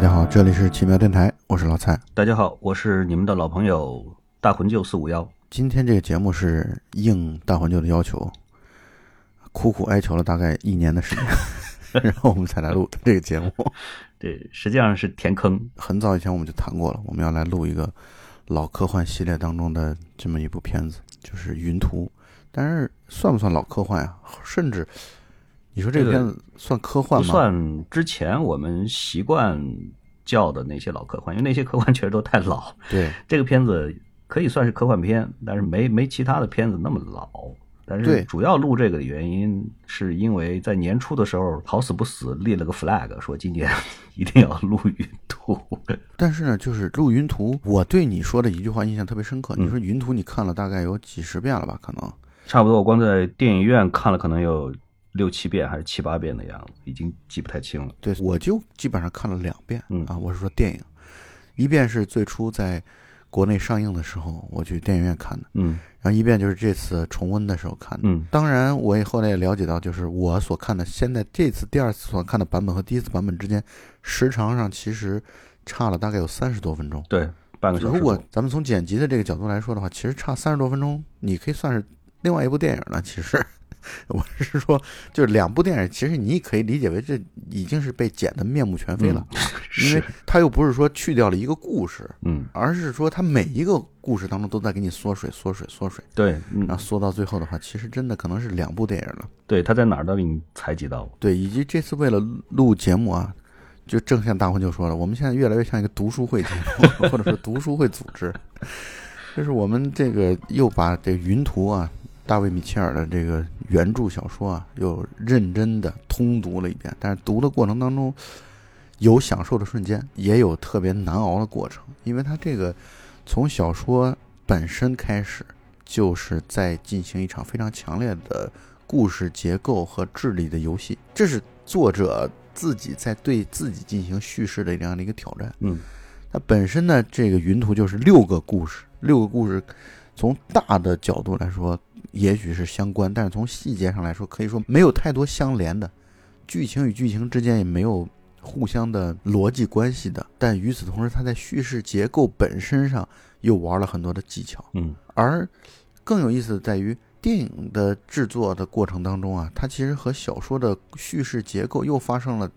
家好，这里是奇妙电台，我是老蔡。大家好，我是你们的老朋友大魂舅四五幺。今天这个节目是应大魂舅的要求，苦苦哀求了大概一年的时间，然后我们才来录这个节目。对，实际上是填坑。很早以前我们就谈过了，我们要来录一个老科幻系列当中的这么一部片子，就是《云图》。但是算不算老科幻啊？甚至你说这个片子算科幻吗？不算。之前我们习惯叫的那些老科幻，因为那些科幻确实都太老。对，这个片子可以算是科幻片，但是没没其他的片子那么老。但是主要录这个的原因，是因为在年初的时候好死不死立了个 flag，说今年 一定要录云图。但是呢，就是录云图，我对你说的一句话印象特别深刻。你说云图你看了大概有几十遍了吧？可能差不多，我光在电影院看了可能有六七遍还是七八遍的样子，已经记不太清了。对，我就基本上看了两遍。嗯啊，我是说电影，一遍是最初在。国内上映的时候，我去电影院看的，嗯，然后一遍就是这次重温的时候看的，嗯，当然我也后来也了解到，就是我所看的现在这次第二次所看的版本和第一次版本之间时长上其实差了大概有三十多分钟，对，半个小时。如果咱们从剪辑的这个角度来说的话，其实差三十多分钟，你可以算是另外一部电影了，其实。我是说，就是两部电影，其实你可以理解为这已经是被剪得面目全非了，因为他又不是说去掉了一个故事，嗯，而是说他每一个故事当中都在给你缩水、缩水、缩水，对，然后缩到最后的话，其实真的可能是两部电影了。对，他在哪儿都给你采集到。对，以及这次为了录节目啊，就正像大魂就说了，我们现在越来越像一个读书会节目，或者说读书会组织，就是我们这个又把这云图啊。大卫·米切尔的这个原著小说啊，又认真的通读了一遍。但是读的过程当中，有享受的瞬间，也有特别难熬的过程。因为他这个从小说本身开始，就是在进行一场非常强烈的故事结构和智力的游戏。这是作者自己在对自己进行叙事的这样的一个挑战。嗯，它本身呢，这个云图就是六个故事，六个故事，从大的角度来说。也许是相关，但是从细节上来说，可以说没有太多相连的，剧情与剧情之间也没有互相的逻辑关系的。但与此同时，它在叙事结构本身上又玩了很多的技巧。嗯，而更有意思的在于电影的制作的过程当中啊，它其实和小说的叙事结构又发生了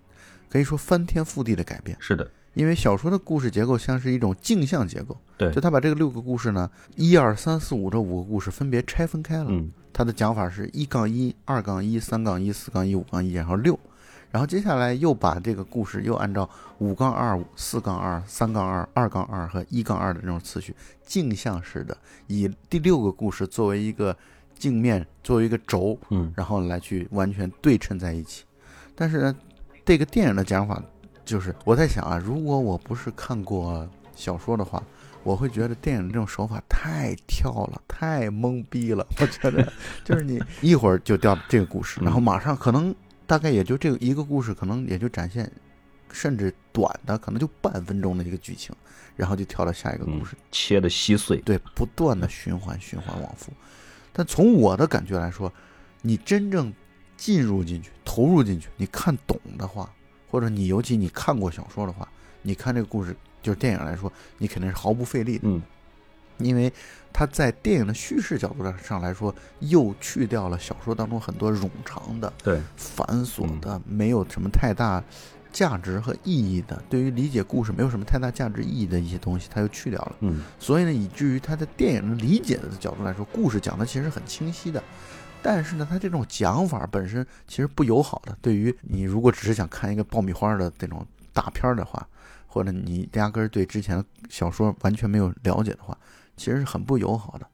可以说翻天覆地的改变。是的。因为小说的故事结构像是一种镜像结构，对，就他把这个六个故事呢，一二三四五这五个故事分别拆分开了。嗯，他的讲法是一杠一、二杠一、三杠一、四杠一、五杠一，然后六，然后接下来又把这个故事又按照五杠二、四杠二、三杠二、二杠二和一杠二的这种次序镜像式的，以第六个故事作为一个镜面，作为一个轴，嗯，然后来去完全对称在一起。但是呢，这个电影的讲法。就是我在想啊，如果我不是看过小说的话，我会觉得电影这种手法太跳了，太懵逼了。我觉得 就是你一会儿就掉这个故事，然后马上可能大概也就这个一个故事，可能也就展现，甚至短的可能就半分钟的一个剧情，然后就跳到下一个故事，切的稀碎，对，不断的循环循环往复。但从我的感觉来说，你真正进入进去、投入进去，你看懂的话。或者你尤其你看过小说的话，你看这个故事就是电影来说，你肯定是毫不费力的。嗯，因为它在电影的叙事角度上来说，又去掉了小说当中很多冗长的、对繁琐的、没有什么太大价值和意义的，对于理解故事没有什么太大价值意义的一些东西，它又去掉了。嗯，所以呢，以至于它在电影的理解的角度来说，故事讲的其实很清晰的。但是呢，他这种讲法本身其实不友好的。对于你如果只是想看一个爆米花的这种大片的话，或者你压根儿对之前的小说完全没有了解的话，其实是很不友好的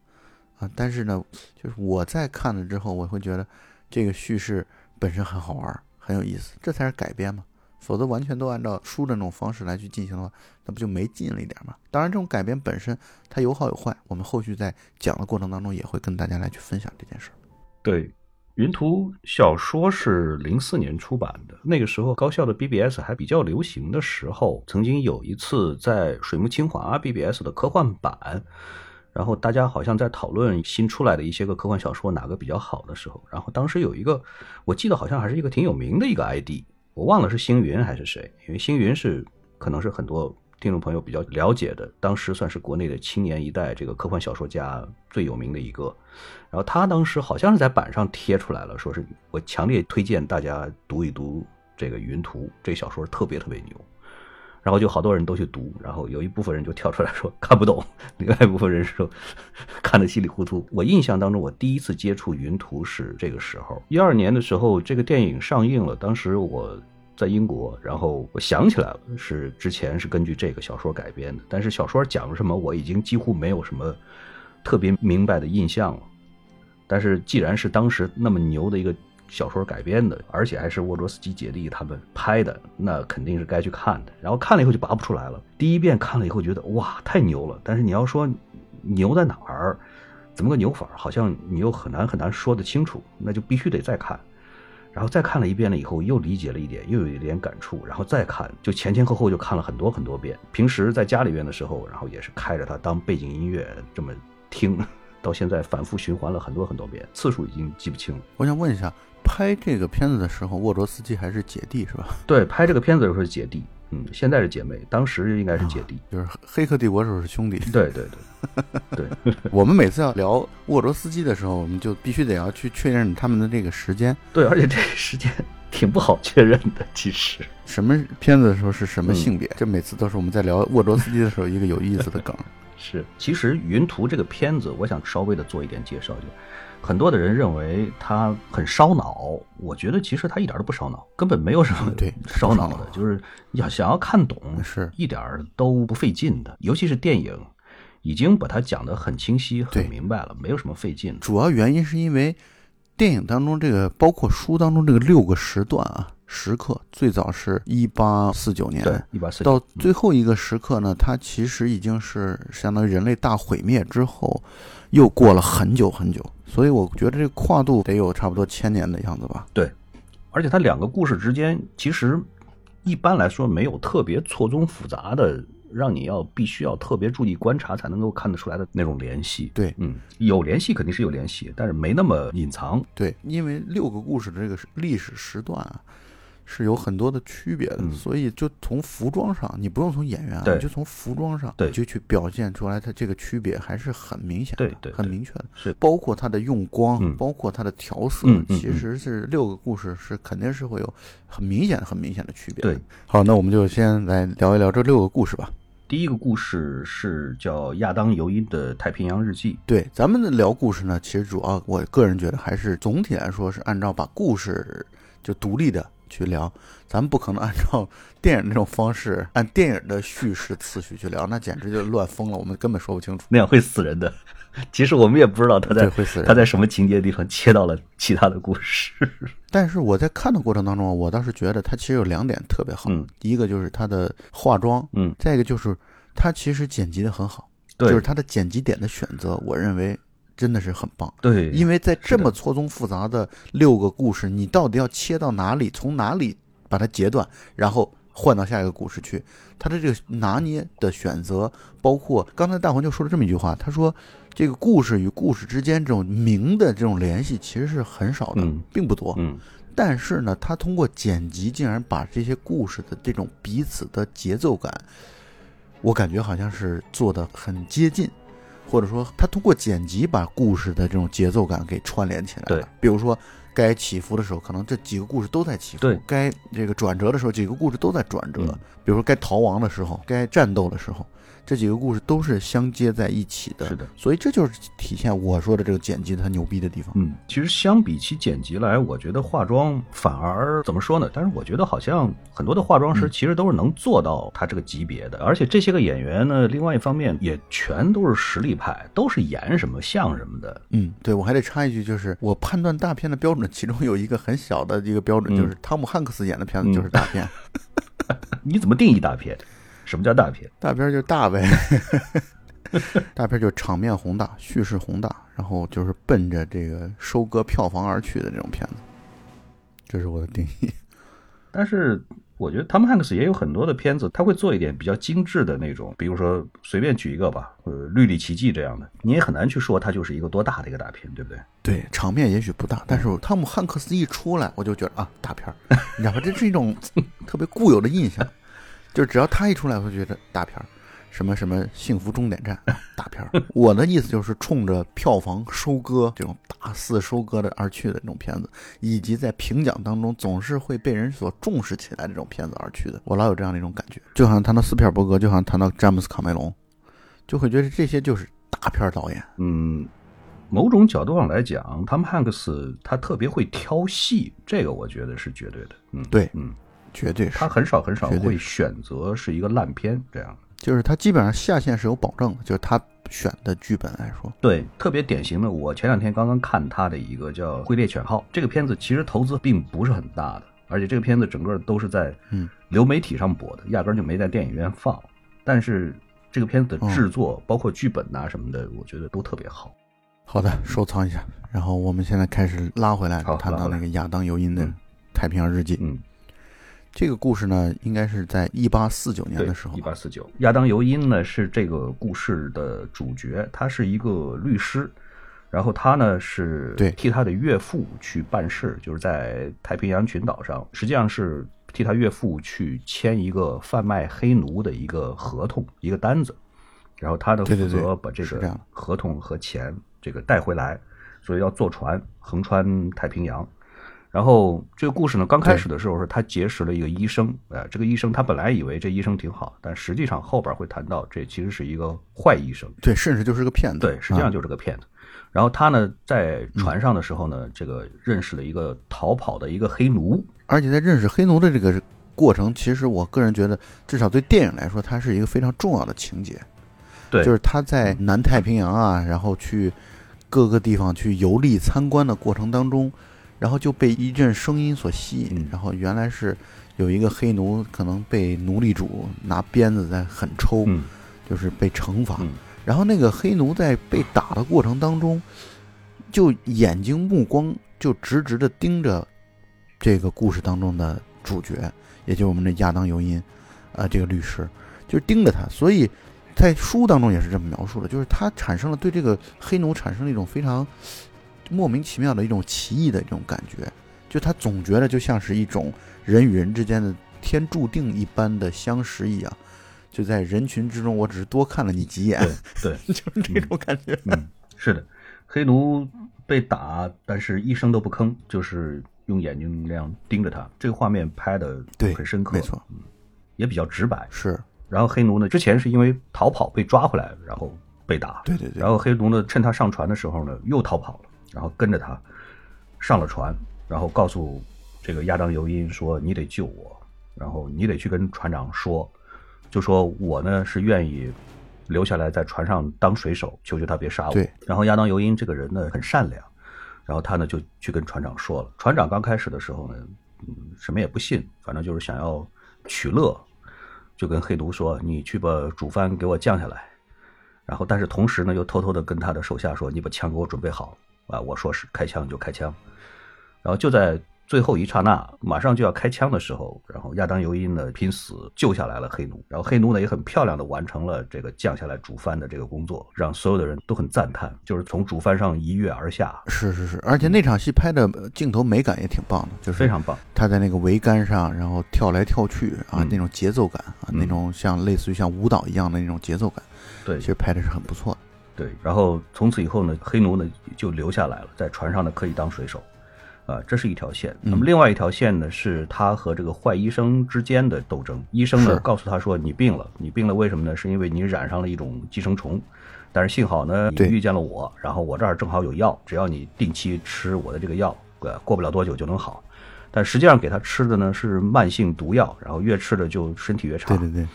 啊。但是呢，就是我在看了之后，我会觉得这个叙事本身很好玩，很有意思，这才是改编嘛。否则完全都按照书的那种方式来去进行的话，那不就没劲了一点吗？当然，这种改编本身它有好有坏，我们后续在讲的过程当中也会跟大家来去分享这件事儿。对，《云图》小说是零四年出版的，那个时候高校的 BBS 还比较流行的时候，曾经有一次在水木清华 BBS 的科幻版，然后大家好像在讨论新出来的一些个科幻小说哪个比较好的时候，然后当时有一个，我记得好像还是一个挺有名的一个 ID，我忘了是星云还是谁，因为星云是可能是很多听众朋友比较了解的，当时算是国内的青年一代这个科幻小说家最有名的一个。然后他当时好像是在板上贴出来了，说是我强烈推荐大家读一读这个《云图》这小说，特别特别牛。然后就好多人都去读，然后有一部分人就跳出来说看不懂，另外一部分人说看得稀里糊涂。我印象当中，我第一次接触云图是这个时候，一二年的时候，这个电影上映了。当时我在英国，然后我想起来了，是之前是根据这个小说改编的，但是小说讲什么，我已经几乎没有什么特别明白的印象了。但是既然是当时那么牛的一个。小说改编的，而且还是沃卓斯基姐弟他们拍的，那肯定是该去看的。然后看了以后就拔不出来了。第一遍看了以后觉得哇太牛了，但是你要说牛在哪儿，怎么个牛法，好像你又很难很难说得清楚，那就必须得再看。然后再看了一遍了以后，又理解了一点，又有一点感触，然后再看，就前前后后就看了很多很多遍。平时在家里边的时候，然后也是开着它当背景音乐这么听，到现在反复循环了很多很多遍，次数已经记不清了。我想问一下。拍这个片子的时候，沃卓斯基还是姐弟是吧？对，拍这个片子的时候是姐弟，嗯，现在是姐妹，当时应该是姐弟，就是《黑客帝国》时候是兄弟。对 对对，对。我们每次要聊沃卓斯基的时候，我们就必须得要去确认他们的这个时间。对，而且这个时间挺不好确认的，其实。什么片子的时候是什么性别？这每次都是我们在聊沃卓斯基的时候一个有意思的梗。是，其实《云图》这个片子，我想稍微的做一点介绍就。很多的人认为它很烧脑，我觉得其实它一点都不烧脑，根本没有什么对烧脑的，就是要想要看懂是一点都不费劲的。尤其是电影，已经把它讲得很清晰、很明白了，没有什么费劲。主要原因是因为电影当中这个，包括书当中这个六个时段啊。时刻最早是一八四九年，对，一八四到最后一个时刻呢，它其实已经是相当于人类大毁灭之后，又过了很久很久，所以我觉得这个跨度得有差不多千年的样子吧。对，而且它两个故事之间其实一般来说没有特别错综复杂的。让你要必须要特别注意观察才能够看得出来的那种联系。对，嗯，有联系肯定是有联系，但是没那么隐藏。对，因为六个故事的这个历史时段啊。是有很多的区别的，所以就从服装上，你不用从演员啊，就从服装上，对，就去表现出来，它这个区别还是很明显，对对，很明确的。是包括它的用光，包括它的调色，其实是六个故事是肯定是会有很明显、很明显的区别。对，好，那我们就先来聊一聊这六个故事吧。第一个故事是叫亚当尤因的《太平洋日记》。对，咱们的聊故事呢，其实主要我个人觉得还是总体来说是按照把故事就独立的。去聊，咱们不可能按照 电影那种方式，按电影的叙事次序去聊，那简直就乱疯了，我们根本说不清楚，那样会死人的。其实我们也不知道他在会死人，他在什么情节地方切到了其他的故事。但是我在看的过程当中，我倒是觉得他其实有两点特别好，第一个就是他的化妆，嗯，再一个就是他其实剪辑的很好，对，就是他的剪辑点的选择，我认为。真的是很棒，对，因为在这么错综复杂的六个故事，你到底要切到哪里，从哪里把它截断，然后换到下一个故事去，他的这个拿捏的选择，包括刚才大黄就说了这么一句话，他说这个故事与故事之间这种明的这种联系其实是很少的，并不多，嗯，但是呢，他通过剪辑竟然把这些故事的这种彼此的节奏感，我感觉好像是做的很接近。或者说，他通过剪辑把故事的这种节奏感给串联起来了。对，比如说该起伏的时候，可能这几个故事都在起伏；该这个转折的时候，几个故事都在转折。比如说该逃亡的时候，该战斗的时候。这几个故事都是相接在一起的，是的，所以这就是体现我说的这个剪辑它牛逼的地方。嗯，其实相比起剪辑来，我觉得化妆反而怎么说呢？但是我觉得好像很多的化妆师其实都是能做到他这个级别的，而且这些个演员呢，另外一方面也全都是实力派，都是演什么像什么的。嗯，对，我还得插一句，就是我判断大片的标准，其中有一个很小的一个标准，就是汤姆汉克斯演的片子就是大片。你怎么定义大片？什么叫大片？大片就大呗，大片就场面宏大，叙事宏大，然后就是奔着这个收割票房而去的这种片子，这是我的定义。但是我觉得汤姆汉克斯也有很多的片子，他会做一点比较精致的那种，比如说随便举一个吧，呃，《绿里奇迹》这样的，你也很难去说它就是一个多大的一个大片，对不对？对，场面也许不大，但是汤姆汉克斯一出来，我就觉得啊，大片儿，你知道吧？这是一种特别固有的印象。就只要他一出来，我就觉得大片儿，什么什么幸福终点站大片儿。我的意思就是冲着票房收割这种大肆收割的而去的这种片子，以及在评奖当中总是会被人所重视起来的这种片子而去的，我老有这样的一种感觉。就好像谈到斯皮尔伯格，就好像谈到詹姆斯卡梅隆，就会觉得这些就是大片导演。嗯，某种角度上来讲，汤姆汉克斯他特别会挑戏，这个我觉得是绝对的。嗯，对，嗯，绝对是他很少很少会选择是一个烂片这样。就是他基本上下限是有保证的，就是他选的剧本来说，对，特别典型的，我前两天刚刚看他的一个叫《灰猎犬号》这个片子，其实投资并不是很大的，而且这个片子整个都是在嗯流媒体上播的，压根儿就没在电影院放。但是这个片子的制作，包括剧本呐、什么的，我觉得都特别好。好的，收藏一下。然后我们现在开始拉回来，好谈到那个亚当·尤因的《嗯太平洋日记》嗯，这个故事呢，应该是在一八四九年的时候一，八四九，亚当·尤因呢是这个故事的主角，他是一个律师，然后他呢是替他的岳父去办事，就是在太平洋群岛上，实际上是替他岳父去签一个贩卖黑奴的一个合同，一个单子，然后他呢负责把这个合同和钱这个带回来，所以要坐船横穿太平洋。然后这个故事呢，刚开始的时候是他结识了一个医生，呃，这个医生他本来以为这医生挺好，但实际上后边会谈到这其实是一个坏医生，对，甚至就是个骗子。对，实际上啊就是个骗子。然后他呢在船上的时候呢，这个认识了一个逃跑的一个黑奴，而且在认识黑奴的这个过程，其实我个人觉得，至少对电影来说，它是一个非常重要的情节。对就是他在南太平洋啊，然后去各个地方去游历参观的过程当中，然后就被一阵声音所吸引嗯，然后原来是有一个黑奴可能被奴隶主拿鞭子在狠抽，嗯就是被惩罚。嗯然后那个黑奴在被打的过程当中，就眼睛目光就直直的盯着这个故事当中的主角，也就是我们的亚当·尤因，啊、这个律师，就是盯着他。所以在书当中也是这么描述的，就是他产生了对这个黑奴产生了一种非常莫名其妙的一种奇异的一种感觉，就他总觉得就像是一种人与人之间的天注定一般的相识一样。就在人群之中，我只是多看了你几眼，对对，就是这种感觉。嗯，是的，黑奴被打，但是一声都不吭，就是用眼睛那样盯着他。这个画面拍的对很深刻，没错，也比较直白。是然后黑奴呢，之前是因为逃跑被抓回来，然后被打。对对对然后黑奴呢，趁他上船的时候呢，又逃跑了，然后跟着他上了船，然后告诉这个亚当尤因说：“你得救我，然后你得去跟船长说，就说我呢是愿意留下来在船上当水手，求求他别杀我。”对。然后亚当尤因这个人呢很善良，然后他呢就去跟船长说了。船长刚开始的时候呢，嗯，什么也不信，反正就是想要取乐，就跟黑奴说：“你去把主帆给我降下来。”然后，但是同时呢，又偷偷的跟他的手下说：“你把枪给我准备好啊！我说是开枪就开枪。”然后就在最后一刹那，马上就要开枪的时候，然后亚当尤因呢拼死救下来了黑奴，然后黑奴呢也很漂亮的完成了这个降下来主帆的这个工作，让所有的人都很赞叹，就是从主帆上一跃而下，是是是，而且那场戏拍的呃镜头美感也挺棒的，就是非常棒。他在那个桅杆上，然后跳来跳去啊，嗯那种节奏感啊，嗯那种像类似于像舞蹈一样的那种节奏感，对其实拍的是很不错的。对，然后从此以后呢，黑奴呢就留下来了，在船上呢可以当水手，啊，这是一条线。那么另外一条线呢，是他和这个坏医生之间的斗争。医生呢告诉他说：“你病了，你病了，为什么呢？是因为你染上了一种寄生虫，但是幸好呢，你遇见了我，然后我这儿正好有药，只要你定期吃我的这个药，呃，过不了多久就能好。”但实际上给他吃的呢是慢性毒药，然后越吃的就身体越差。对对对，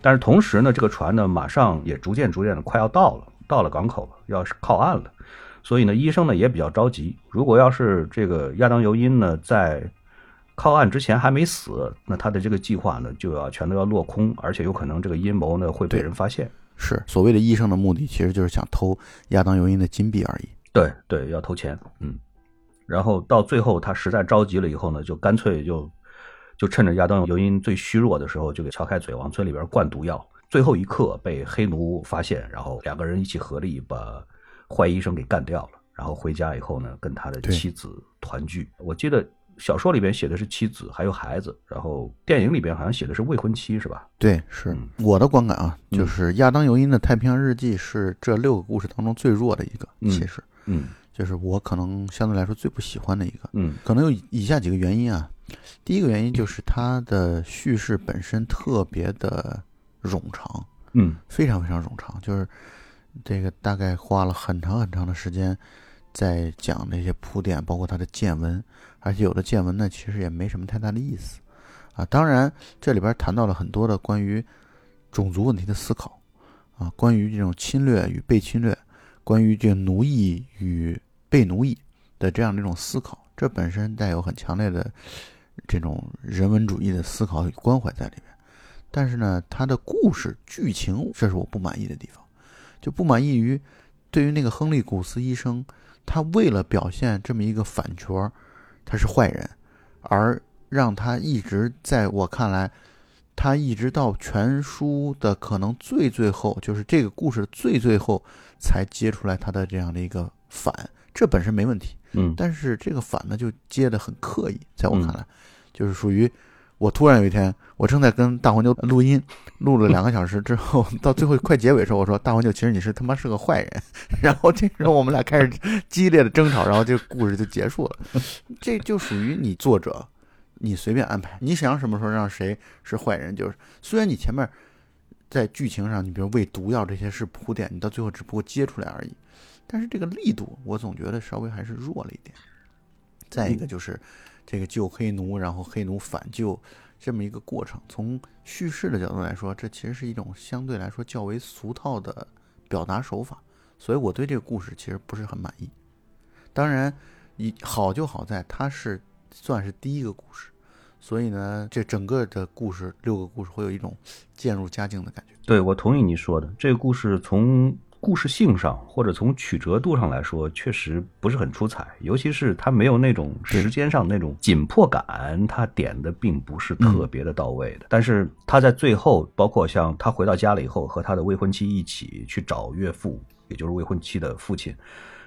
但是同时呢，这个船呢马上也逐渐逐渐的快要到了，到了港口了，要是靠岸了，所以呢，医生呢也比较着急。如果要是这个亚当尤因呢在靠岸之前还没死，那他的这个计划呢就要全都要落空，而且有可能这个阴谋呢会被人发现。是所谓的医生的目的，其实就是想偷亚当尤因的金币而已。对对，要偷钱，嗯。然后到最后他实在着急了以后呢，就干脆就就趁着亚当尤因最虚弱的时候，就给撬开嘴往嘴里边灌毒药。最后一刻被黑奴发现，然后两个人一起合力把坏医生给干掉了。然后回家以后呢，跟他的妻子团聚。我记得小说里边写的是妻子还有孩子，然后电影里边好像写的是未婚妻，是吧？对，是我的观感啊，就是亚当尤因的《太平洋日记》是这六个故事当中最弱的一个，其实，嗯，就是我可能相对来说最不喜欢的一个，嗯，可能有以下几个原因啊。第一个原因就是它的叙事本身特别的冗长，嗯，非常非常冗长，就是这个大概花了很长很长的时间在讲那些铺垫，包括他的见闻，而且有的见闻呢其实也没什么太大的意思啊。当然，这里边谈到了很多的关于种族问题的思考啊，关于这种侵略与被侵略，关于这个奴役与被奴役的这样的一种思考，这本身带有很强烈的。这种人文主义的思考与关怀在里面，但是呢，他的故事剧情，这是我不满意的地方，就不满意于对于那个亨利·古斯医生，他为了表现这么一个反角，他是坏人，而让他一直在我看来，他一直到全书的可能最最后，就是这个故事最最后，才接出来他的这样的一个反，这本身没问题。嗯，但是这个反呢，就接的很刻意，在我看来，就是属于我突然有一天，我正在跟大黄牛录音，录了两个小时之后，到最后快结尾的时候，我说大黄牛，其实你是他妈是个坏人，然后这时候我们俩开始激烈的争吵，然后这个故事就结束了。这就属于你作者，你随便安排，你想什么时候让谁是坏人，就是虽然你前面在剧情上，你比如喂毒药这些是铺垫，你到最后只不过接出来而已。但是这个力度，我总觉得稍微还是弱了一点。再一个就是这个救黑奴，然后黑奴反救这么一个过程，从叙事的角度来说，这其实是一种相对来说较为俗套的表达手法。所以我对这个故事其实不是很满意。当然，一好就好在它是算是第一个故事，所以呢，这整个的故事六个故事会有一种渐入佳境的感觉。对，我同意你说的，这个故事从。故事性上或者从曲折度上来说，确实不是很出彩，尤其是它没有那种时间上那种紧迫感，它点的并不是特别的到位的。但是他在最后，包括像他回到家了以后，和他的未婚妻一起去找岳父，也就是未婚妻的父亲，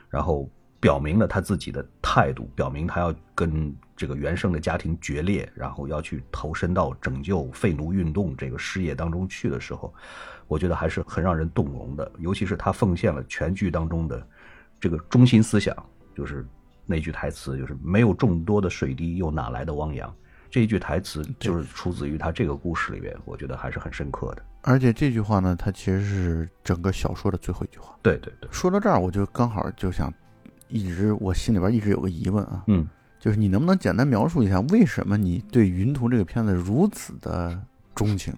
然后表明了他自己的态度，表明他要跟这个原生的家庭决裂，然后要去投身到拯救废奴运动这个事业当中去的时候。我觉得还是很让人动容的，尤其是他奉献了全剧当中的这个中心思想，就是那句台词，就是“没有众多的水滴，又哪来的汪洋”。这一句台词就是出自于他这个故事里边，我觉得还是很深刻的。而且这句话呢，它其实是整个小说的最后一句话。对对对。说到这儿，我就刚好就想，一直我心里边一直有个疑问啊，嗯，就是你能不能简单描述一下，为什么你对《云图》这个片子如此的钟情？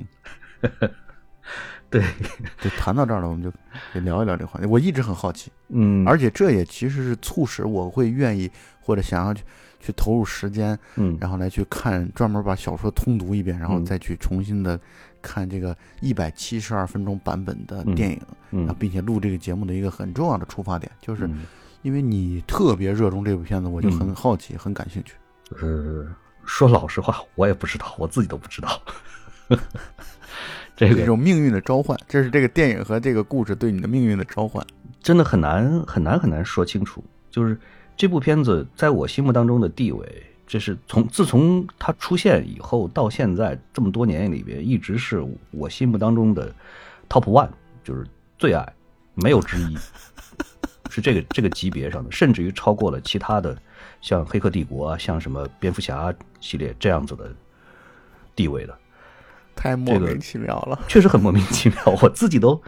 对，就谈到这儿了，我们就得聊一聊这个话题。我一直很好奇，嗯，而且这也其实是促使我会愿意或者想要去去投入时间，嗯，然后来去看，专门把小说通读一遍，然后再去重新的看这个一百七十二分钟版本的电影，嗯，并且录这个节目的一个很重要的出发点，就是因为你特别热衷这部片子，我就很好奇，很感兴趣。呃，说老实话，我也不知道，我自己都不知道。这个一种命运的召唤，这是这个电影和这个故事对你的命运的召唤，真的很难很难很难说清楚。就是这部片子在我心目当中的地位，这是从自从它出现以后到现在这么多年里边，一直是我心目当中的 top one，就是最爱，没有之一，是这个这个级别上的，甚至于超过了其他的像《黑客帝国》啊，像什么蝙蝠侠系列这样子的地位的。太莫名其妙了，确实很莫名其妙，我自己都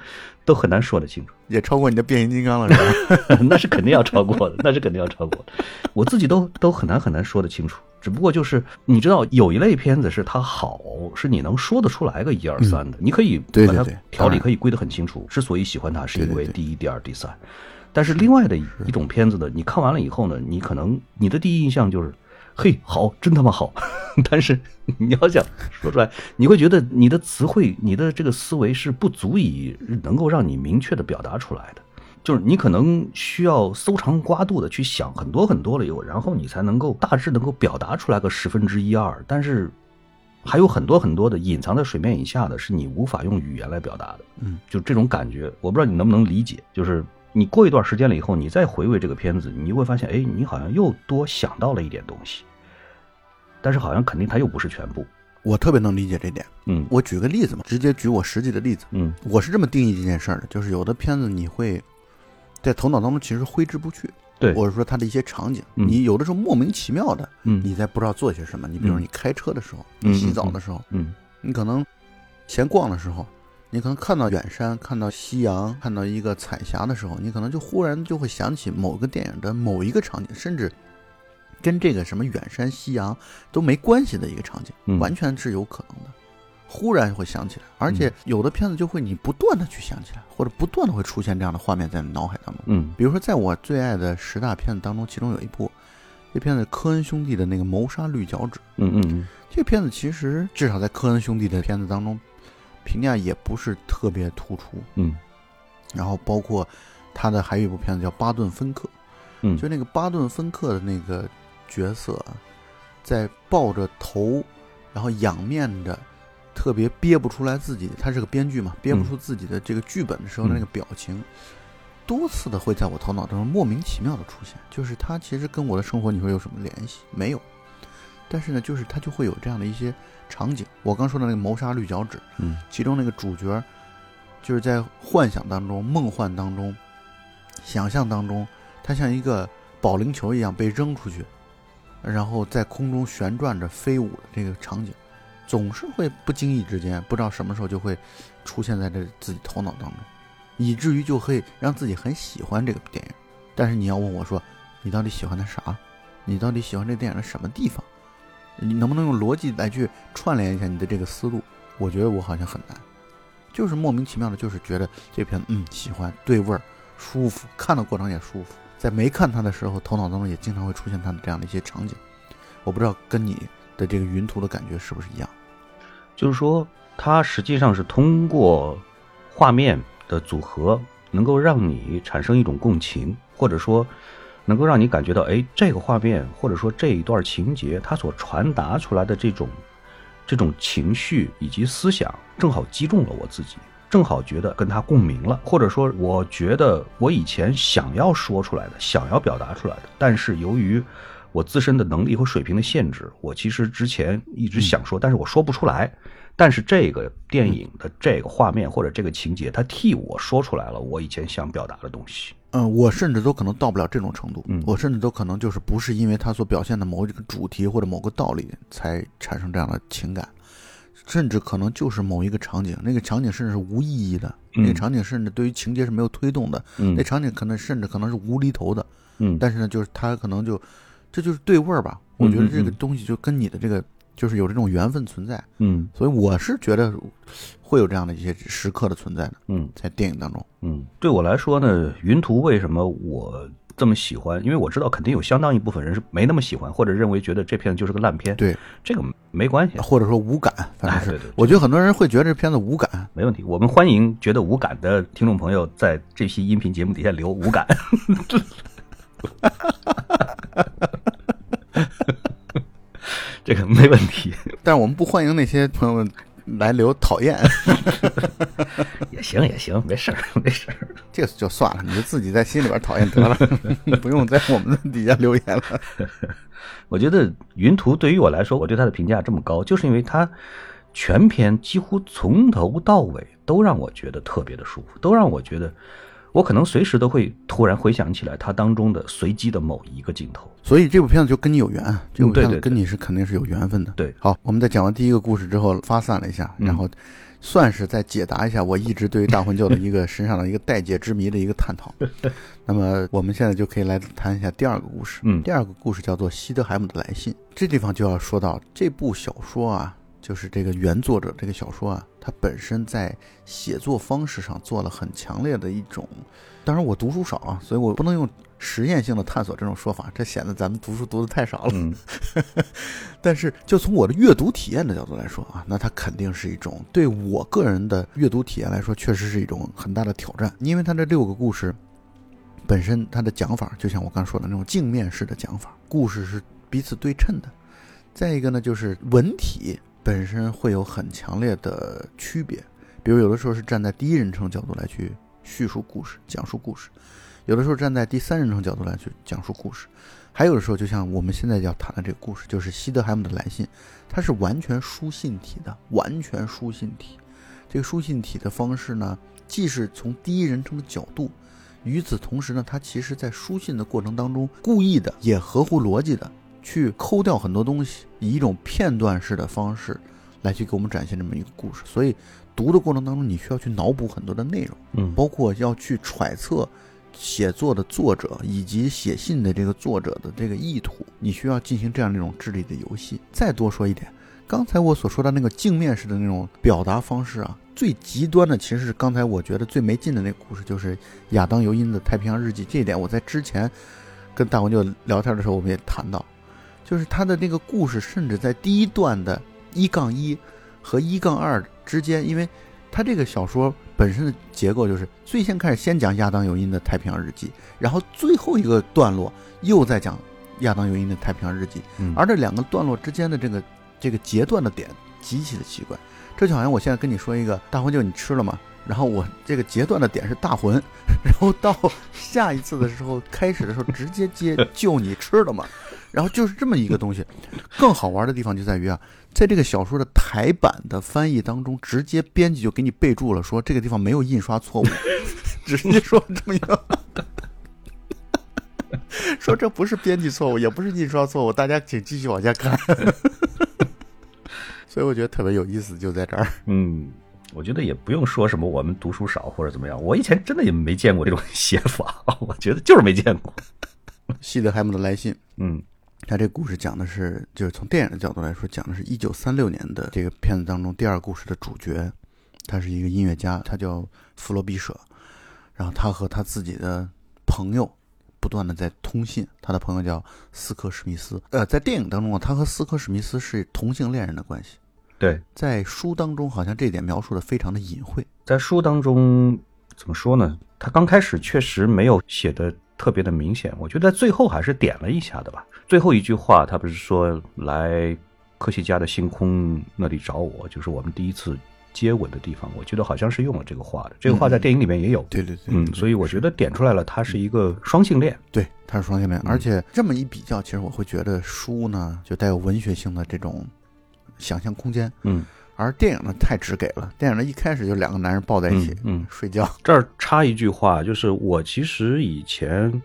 都很难说得清楚。也超过你的变形金刚了，是吧？那是肯定要超过的，那是肯定要超过。我自己都都很难很难说得清楚。只不过就是你知道，有一类片子是它好，是你能说得出来个一二三的，你可以把它条理可以归得很清楚。之所以喜欢它，是因为第一、第二、第三。但是另外的一种片子呢，你看完了以后呢，你可能你的第一印象就是。嘿，好，真他妈好！但是你要想说出来，你会觉得你的词汇、你的这个思维是不足以能够让你明确的表达出来的。就是你可能需要搜肠刮肚的去想很多很多了以后，然后你才能够大致能够表达出来个十分之一二。但是还有很多很多的隐藏在水面以下的，是你无法用语言来表达的。嗯，就这种感觉，我不知道你能不能理解。就是你过一段时间了以后，你再回味这个片子，你就会发现，哎，你好像又多想到了一点东西。但是好像肯定它又不是全部。我特别能理解这点。嗯我举个例子嘛，直接举我实际的例子。嗯我是这么定义这件事儿的，就是有的片子你会在头脑当中其实挥之不去，对或者说它的一些场景，嗯你有的时候莫名其妙的，嗯你在不知道做些什么。你比如说嗯你开车的时候，嗯你洗澡的时候，嗯你可能闲逛的时候，你可能看到远山，看到夕阳，看到一个彩霞的时候，你可能就忽然就会想起某个电影的某一个场景，甚至跟这个什么远山夕阳都没关系的一个场景，嗯完全是有可能的。忽然会想起来，而且有的片子就会你不断的去想起来，或者不断的会出现这样的画面在你脑海当中。嗯比如说，在我最爱的十大片子当中，其中有一部，这片子科恩兄弟的那个《谋杀绿脚趾》。嗯嗯这个片子其实至少在科恩兄弟的片子当中，评价也不是特别突出。嗯然后包括他的还有一部片子叫《巴顿芬克》，嗯，就那个巴顿芬克的那个角色啊，在抱着头，然后仰面着，特别憋不出来自己，他是个编剧嘛，憋不出自己的这个剧本的时候的那个表情，多次的会在我头脑当中莫名其妙的出现，就是他其实跟我的生活你说有什么联系？没有，但是呢，就是他就会有这样的一些场景。我刚说的那个谋杀绿脚趾，嗯其中那个主角就是在幻想当中、梦幻当中、想象当中，他像一个保龄球一样被扔出去，然后在空中旋转着飞舞的这个场景，总是会不经意之间，不知道什么时候就会出现在这自己头脑当中，以至于就会让自己很喜欢这个电影。但是你要问我说，你到底喜欢它啥？你到底喜欢这电影的什么地方？你能不能用逻辑来去串联一下你的这个思路？我觉得我好像很难，就是莫名其妙的，就是觉得这片嗯喜欢对味儿，舒服，看的过程也舒服。在没看它的时候，头脑当中也经常会出现它的这样的一些场景。我不知道跟你的这个云图的感觉是不是一样？就是说，它实际上是通过画面的组合，能够让你产生一种共情，或者说，能够让你感觉到，哎，这个画面或者说这一段情节，它所传达出来的这种这种情绪以及思想，正好击中了我自己，正好觉得跟他共鸣了，或者说，我觉得我以前想要说出来的、想要表达出来的，但是由于我自身的能力和水平的限制，我其实之前一直想说，但是我说不出来。但是这个电影的这个画面或者这个情节，它替我说出来了我以前想表达的东西。嗯，我甚至都可能到不了这种程度，嗯我甚至都可能就是不是因为它所表现的某一个主题或者某个道理才产生这样的情感，甚至可能就是某一个场景，那个场景甚至是无意义的，嗯那个场景甚至对于情节是没有推动的，嗯那场景可能甚至可能是无厘头的，嗯但是呢，就是它可能就这就是对味儿吧。我觉得这个东西就跟你的这个就是有这种缘分存在，嗯所以我是觉得会有这样的一些时刻的存在的，嗯在电影当中。嗯，对我来说呢，云图为什么我这么喜欢？因为我知道肯定有相当一部分人是没那么喜欢，或者认为觉得这片子就是个烂片。对，这个没关系，或者说无感，反正是，哎对对我觉得很多人会觉得这片子无感，没问题。我们欢迎觉得无感的听众朋友在这期音频节目底下留无感。这个没问题，但是我们不欢迎那些朋友们来留讨厌，也行也行，没事儿 没事儿。这就算了，你就自己在心里边讨厌得了，不用在我们底下留言了。我觉得云图对于我来说，我对他的评价这么高，就是因为他全篇几乎从头到尾都让我觉得特别的舒服，都让我觉得我可能随时都会突然回想起来它当中的随机的某一个镜头。所以这部片子就跟你有缘，这部片子跟你是肯定是有缘分的。对好，我们在讲完第一个故事之后发散了一下，嗯然后算是在解答一下我一直对于大魂教的一个身上的一个待解之谜的一个探讨。那么我们现在就可以来谈一下第二个故事。嗯第二个故事叫做《西德海姆的来信》。这地方就要说到这部小说啊，就是这个原作者这个小说啊，它本身在写作方式上做了很强烈的一种。当然我读书少啊，所以我不能用实验性的探索这种说法，这显得咱们读书读的太少了。嗯 但是就从我的阅读体验的角度来说啊，那它肯定是一种对我个人的阅读体验来说，确实是一种很大的挑战。因为它这六个故事本身它的讲法，就像我刚说的那种镜面式的讲法，故事是彼此对称的。再一个呢，就是文体本身会有很强烈的区别，比如有的时候是站在第一人称角度来去叙述故事、讲述故事，有的时候站在第三人称角度来去讲述故事。还有的时候，就像我们现在要谈的这个故事，就是西德海姆的来信，它是完全书信体的，完全书信体。这个书信体的方式呢，既是从第一人称的角度，与此同时呢，它其实在书信的过程当中，故意的也合乎逻辑的去抠掉很多东西，以一种片段式的方式来去给我们展现这么一个故事。所以读的过程当中，你需要去脑补很多的内容，嗯，包括要去揣测。写作的作者以及写信的这个作者的这个意图，你需要进行这样的一种智力的游戏。再多说一点，刚才我所说的那个镜面式的那种表达方式啊，最极端的其实是刚才我觉得最没劲的那个故事，就是亚当尤因的《太平洋日记》。这一点我在之前跟大文就聊天的时候，我们也谈到，就是他的那个故事，甚至在第一段的一杠一和一杠二之间，因为他这个小说。本身的结构就是最先开始先讲亚当尤因的《太平洋日记》，然后最后一个段落又在讲亚当尤因的《太平洋日记》，而这两个段落之间的这个这个截断的点极其的奇怪，这就好像我现在跟你说一个大魂就你吃了吗？然后我这个截断的点是大魂，然后到下一次的时候开始的时候直接接 就你吃了吗？然后就是这么一个东西，更好玩的地方就在于啊，在这个小说的台版的翻译当中，直接编辑就给你备注了，说这个地方没有印刷错误，直接说这么一个，说这不是编辑错误，也不是印刷错误，大家请继续往下看。所以我觉得特别有意思，就在这儿。嗯，我觉得也不用说什么我们读书少或者怎么样，我以前真的也没见过这种写法，我觉得就是没见过。西德海姆的来信，嗯。他这故事讲的是，就是从电影的角度来说，讲的是一九三六年的这个片子当中第二故事的主角，他是一个音乐家，他叫弗罗比舍，然后他和他自己的朋友不断的在通信，他的朋友叫斯科史密斯。呃，在电影当中啊，他和斯科史密斯是同性恋人的关系。对，在书当中好像这点描述的非常的隐晦。在书当中怎么说呢？他刚开始确实没有写的。特别的明显，我觉得最后还是点了一下的吧。最后一句话，他不是说来科学家的星空那里找我，就是我们第一次接吻的地方。我觉得好像是用了这个话的，这个话在电影里面也有。对对对，嗯，所以我觉得点出来了，它是一个双性恋。对，它是双性恋，而且这么一比较，其实我会觉得书呢就带有文学性的这种想象空间。嗯。而电影呢太直给了，电影呢一开始就两个男人抱在一起，嗯，睡觉。这儿插一句话，就是我其实以前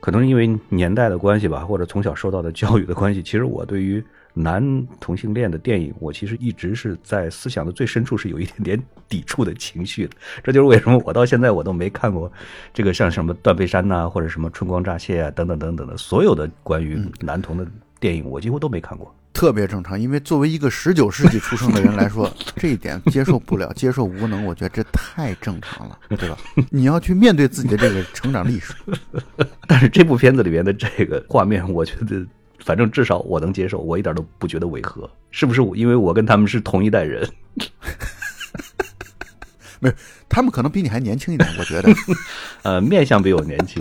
可能因为年代的关系吧，或者从小受到的教育的关系，其实我对于男同性恋的电影，我其实一直是在思想的最深处是有一点点抵触的情绪的。这就是为什么我到现在我都没看过这个像什么断背山呐，或者什么春光乍泄啊等等等等的所有的关于男同的电影，我几乎都没看过。特别正常，因为作为一个十九世纪出生的人来说，这一点接受不了，接受无能，我觉得这太正常了，对吧？你要去面对自己的这个成长历史。但是这部片子里面的这个画面，我觉得，反正至少我能接受，我一点都不觉得违和。是不是因为我跟他们是同一代人？没有，他们可能比你还年轻一点，我觉得。呃，面相比我年轻。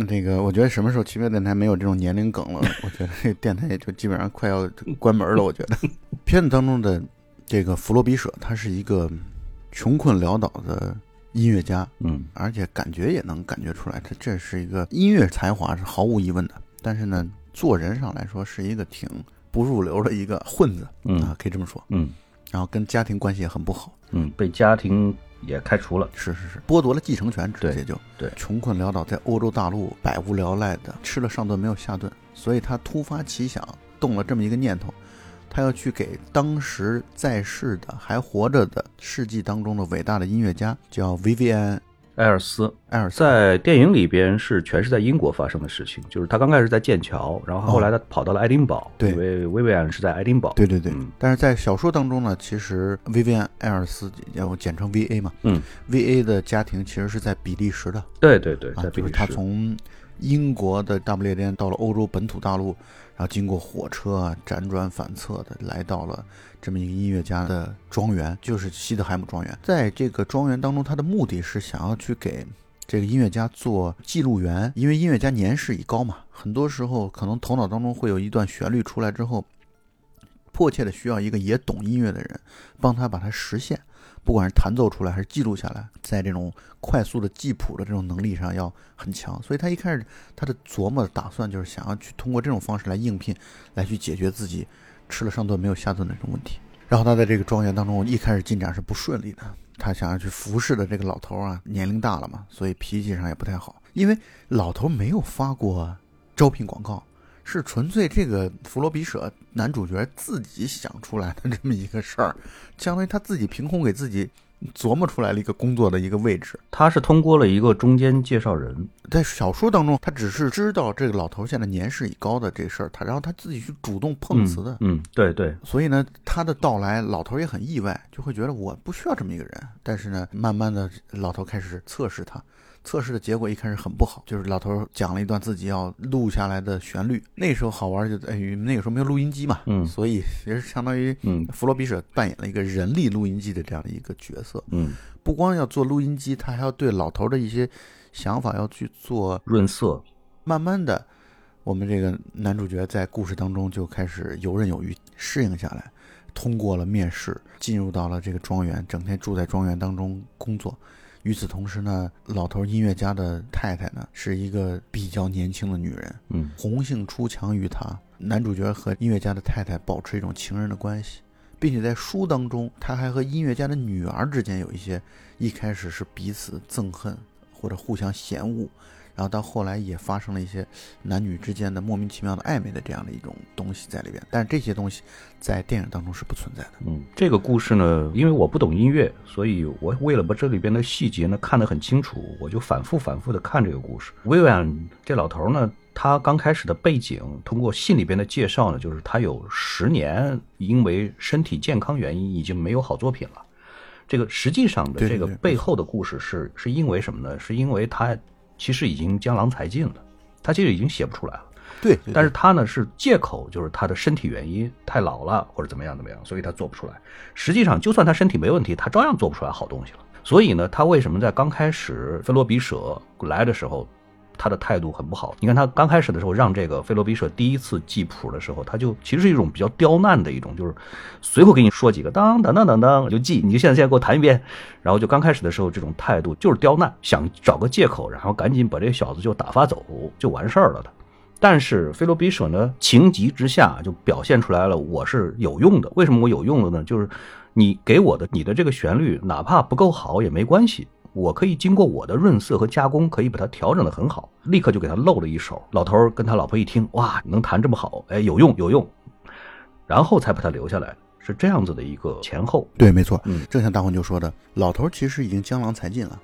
那个，我觉得什么时候奇妙电台没有这种年龄梗了？我觉得这电台也就基本上快要关门了。我觉得 片子当中的这个弗罗比舍，他是一个穷困潦倒的音乐家，嗯，而且感觉也能感觉出来，他这是一个音乐才华是毫无疑问的。但是呢，做人上来说是一个挺不入流的一个混子，啊，可以这么说，嗯，然后跟家庭关系也很不好，嗯，被家庭。也开除了，是是是，剥夺了继承权，直接就对，穷困潦倒，在欧洲大陆百无聊赖的，吃了上顿没有下顿，所以他突发奇想，动了这么一个念头，他要去给当时在世的还活着的世纪当中的伟大的音乐家，叫 Vivian。埃尔斯，埃尔斯。在电影里边是全是在英国发生的事情，就是他刚开始在剑桥，然后后来他跑到了爱丁堡，对，因为薇薇安是在爱丁堡，对对对。但是在小说当中呢，其实薇薇安艾尔斯，要简称 V A 嘛，嗯，V A 的家庭其实是在比利时的，对对对，在比利时，他从英国的大不列颠到了欧洲本土大陆，然后经过火车辗转反侧的来到了。这么一个音乐家的庄园，就是西德海姆庄园。在这个庄园当中，他的目的是想要去给这个音乐家做记录员，因为音乐家年事已高嘛，很多时候可能头脑当中会有一段旋律出来之后，迫切的需要一个也懂音乐的人帮他把它实现，不管是弹奏出来还是记录下来，在这种快速的记谱的这种能力上要很强。所以他一开始他的琢磨的打算就是想要去通过这种方式来应聘，来去解决自己吃了上顿没有下顿的这种问题。然后他在这个庄园当中一开始进展是不顺利的，他想要去服侍的这个老头啊，年龄大了嘛，所以脾气上也不太好。因为老头没有发过招聘广告。是纯粹这个弗罗比舍男主角自己想出来的这么一个事儿，相当于他自己凭空给自己琢磨出来了一个工作的一个位置。他是通过了一个中间介绍人，在小说当中，他只是知道这个老头现在年事已高的这事儿，他然后他自己去主动碰瓷的。嗯，对对。所以呢，他的到来，老头也很意外，就会觉得我不需要这么一个人。但是呢，慢慢的，老头开始测试他。测试的结果一开始很不好，就是老头讲了一段自己要录下来的旋律。那时候好玩就在于那个时候没有录音机嘛，嗯，所以也是相当于，嗯，弗罗比舍扮演了一个人力录音机的这样的一个角色，嗯，不光要做录音机，他还要对老头的一些想法要去做润色。慢慢的，我们这个男主角在故事当中就开始游刃有余，适应下来，通过了面试，进入到了这个庄园，整天住在庄园当中工作。与此同时呢，老头音乐家的太太呢是一个比较年轻的女人，嗯，红杏出墙于他。男主角和音乐家的太太保持一种情人的关系，并且在书当中，他还和音乐家的女儿之间有一些一开始是彼此憎恨或者互相嫌恶。然后到后来也发生了一些男女之间的莫名其妙的暧昧的这样的一种东西在里边，但是这些东西在电影当中是不存在的。嗯，这个故事呢，因为我不懂音乐，所以我为了把这里边的细节呢看得很清楚，我就反复反复的看这个故事。薇薇安这老头呢，他刚开始的背景，通过信里边的介绍呢，就是他有十年因为身体健康原因已经没有好作品了。这个实际上的这个背后的故事是是因为什么呢？是因为他。其实已经江郎才尽了，他其实已经写不出来了。对，但是他呢是借口，就是他的身体原因太老了或者怎么样怎么样，所以他做不出来。实际上，就算他身体没问题，他照样做不出来好东西了。所以呢，他为什么在刚开始菲罗比舍来的时候？他的态度很不好。你看他刚开始的时候，让这个菲罗比舍第一次记谱的时候，他就其实是一种比较刁难的一种，就是随口给你说几个当当当当当就记，你就现在现在给我弹一遍。然后就刚开始的时候，这种态度就是刁难，想找个借口，然后赶紧把这小子就打发走就完事儿了的。但是菲罗比舍呢，情急之下就表现出来了，我是有用的。为什么我有用的呢？就是你给我的你的这个旋律，哪怕不够好也没关系。我可以经过我的润色和加工，可以把它调整的很好，立刻就给他露了一手。老头跟他老婆一听，哇，能弹这么好，哎，有用有用，然后才把他留下来，是这样子的一个前后。对，没错，嗯，正像大黄就说的，老头其实已经江郎才尽了，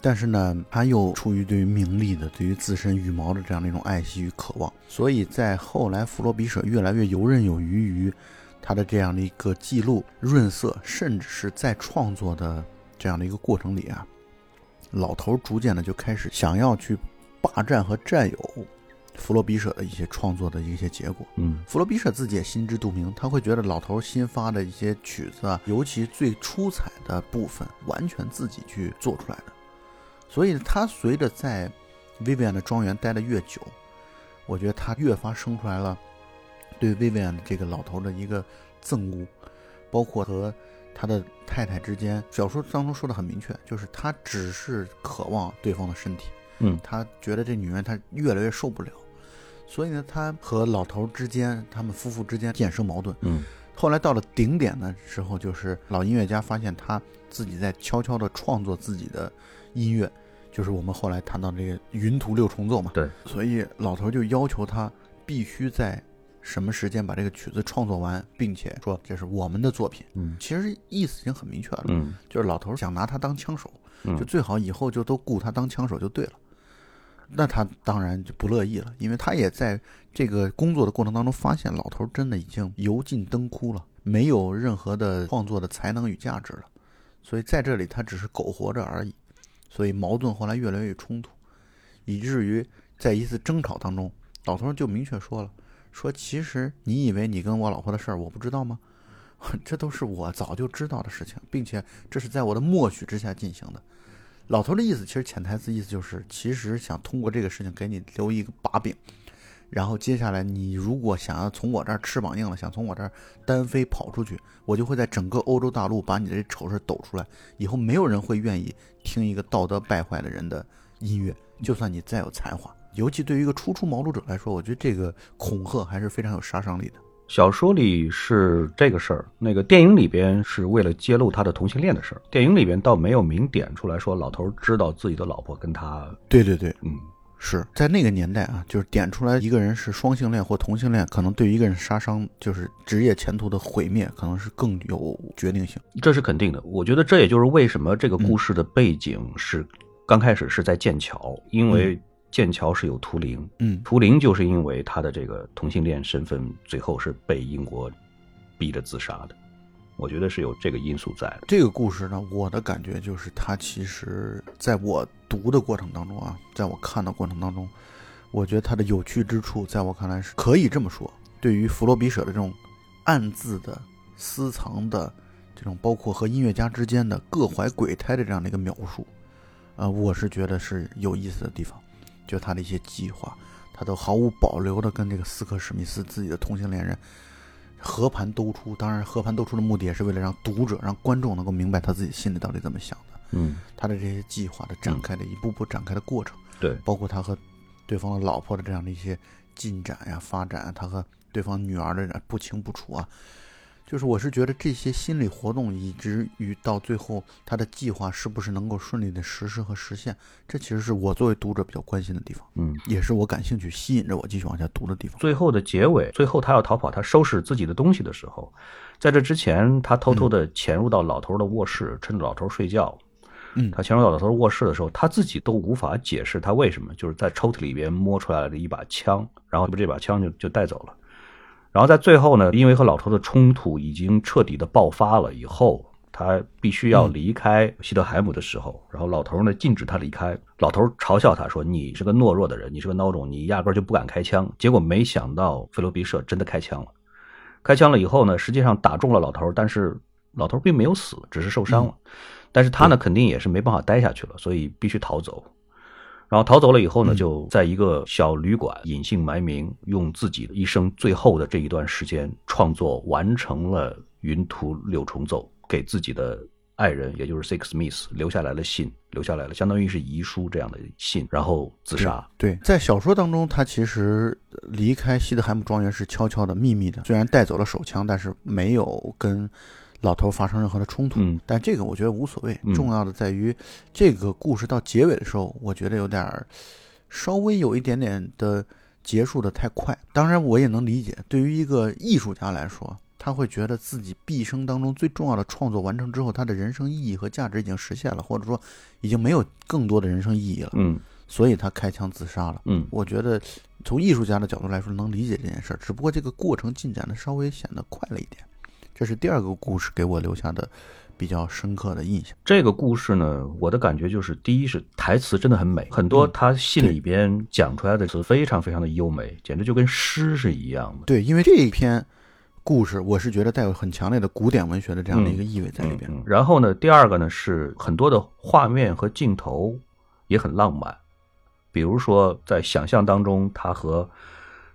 但是呢，他又出于对于名利的、对于自身羽毛的这样的一种爱惜与渴望，所以在后来弗罗比舍越来越游刃有余于他的这样的一个记录、润色，甚至是在创作的这样的一个过程里啊。老头逐渐的就开始想要去霸占和占有弗罗比舍的一些创作的一些结果。嗯，弗罗比舍自己也心知肚明，他会觉得老头新发的一些曲子啊，尤其最出彩的部分，完全自己去做出来的。所以他随着在 Vivian 的庄园待的越久，我觉得他越发生出来了对 Vivian 这个老头的一个憎恶，包括和。他的太太之间，小说当中说的很明确，就是他只是渴望对方的身体，嗯，他觉得这女人他越来越受不了，所以呢，他和老头之间，他们夫妇之间渐生矛盾，嗯，后来到了顶点的时候，就是老音乐家发现他自己在悄悄地创作自己的音乐，就是我们后来谈到这个云图六重奏嘛，对，所以老头就要求他必须在。什么时间把这个曲子创作完，并且说这是我们的作品？嗯，其实意思已经很明确了。嗯，就是老头想拿他当枪手，就最好以后就都雇他当枪手就对了。那他当然就不乐意了，因为他也在这个工作的过程当中发现，老头真的已经油尽灯枯了，没有任何的创作的才能与价值了。所以在这里他只是苟活着而已。所以矛盾后来越来越冲突，以至于在一次争吵当中，老头就明确说了。说，其实你以为你跟我老婆的事儿我不知道吗？这都是我早就知道的事情，并且这是在我的默许之下进行的。老头的意思，其实潜台词意思就是，其实想通过这个事情给你留一个把柄，然后接下来你如果想要从我这儿翅膀硬了，想从我这儿单飞跑出去，我就会在整个欧洲大陆把你的这丑事抖出来，以后没有人会愿意听一个道德败坏的人的音乐，就算你再有才华。尤其对于一个初出茅庐者来说，我觉得这个恐吓还是非常有杀伤力的。小说里是这个事儿，那个电影里边是为了揭露他的同性恋的事儿。电影里边倒没有明点出来说老头知道自己的老婆跟他，对对对，嗯，是在那个年代啊，就是点出来一个人是双性恋或同性恋，可能对于一个人杀伤，就是职业前途的毁灭，可能是更有决定性。这是肯定的。我觉得这也就是为什么这个故事的背景是刚开始是在剑桥，因为剑桥是有图灵，嗯图灵就是因为他的这个同性恋身份，最后是被英国逼着自杀的。我觉得是有这个因素在的。这个故事呢，我的感觉就是，它其实在我读的过程当中啊，在我看的过程当中，我觉得它的有趣之处，在我看来是可以这么说。对于弗罗比舍的这种暗自的、私藏的这种，包括和音乐家之间的各怀鬼胎的这样的一个描述，呃，我是觉得是有意思的地方。就他的一些计划，他都毫无保留的跟这个斯科史密斯自己的同性恋人和盘都出。当然，和盘都出的目的也是为了让读者、让观众能够明白他自己心里到底怎么想的。嗯，他的这些计划的展开的一步步展开的过程，对，包括他和对方的老婆的这样的一些进展呀、发展啊，他和对方女儿的不清不楚啊，就是我是觉得这些心理活动，以至于到最后他的计划是不是能够顺利的实施和实现，这其实是我作为读者比较关心的地方，嗯。也是我感兴趣、吸引着我继续往下读的地方。最后的结尾，最后他要逃跑，他收拾自己的东西的时候，在这之前，他偷偷的潜入到老头的卧室，趁着老头睡觉。嗯他潜入到老头卧室的时候，他自己都无法解释他为什么，就是在抽屉里边摸出来了一把枪，然后这把枪就就带走了。然后在最后呢，因为和老头的冲突已经彻底的爆发了以后，他必须要离开希德海姆的时候，然后老头呢禁止他离开，老头嘲笑他说：“你是个懦弱的人，你是个孬种，你压根就不敢开枪。”结果没想到菲罗比舍真的开枪了，开枪了以后呢，实际上打中了老头，但是老头并没有死，只是受伤了。但是他呢，肯定也是没办法待下去了，所以必须逃走。然后逃走了以后呢，就在一个小旅馆隐姓埋名，用自己一生最后的这一段时间创作完成了《云图六重奏》，给自己的爱人，也就是 Six Smith 留下来了信，留下来了，相当于是遗书这样的信，然后自杀。对，在小说当中，他其实离开西德海姆庄园是悄悄的、秘密的，虽然带走了手枪，但是没有跟老头发生任何的冲突。嗯但这个我觉得无所谓嗯，重要的在于这个故事到结尾的时候，我觉得有点儿稍微有一点点的结束的太快。当然，我也能理解，对于一个艺术家来说，他会觉得自己毕生当中最重要的创作完成之后，他的人生意义和价值已经实现了，或者说已经没有更多的人生意义了，嗯所以他开枪自杀了。嗯我觉得从艺术家的角度来说，能理解这件事儿，只不过这个过程进展的稍微显得快了一点。这是第二个故事给我留下的比较深刻的印象。这个故事呢，我的感觉就是，第一是台词真的很美，很多他信里边讲出来的词非常非常的优美，简直就跟诗是一样的。对，因为这一篇故事，我是觉得带有很强烈的古典文学的这样的一个意味在里边。嗯然后呢，第二个呢是很多的画面和镜头也很浪漫，比如说在想象当中，他和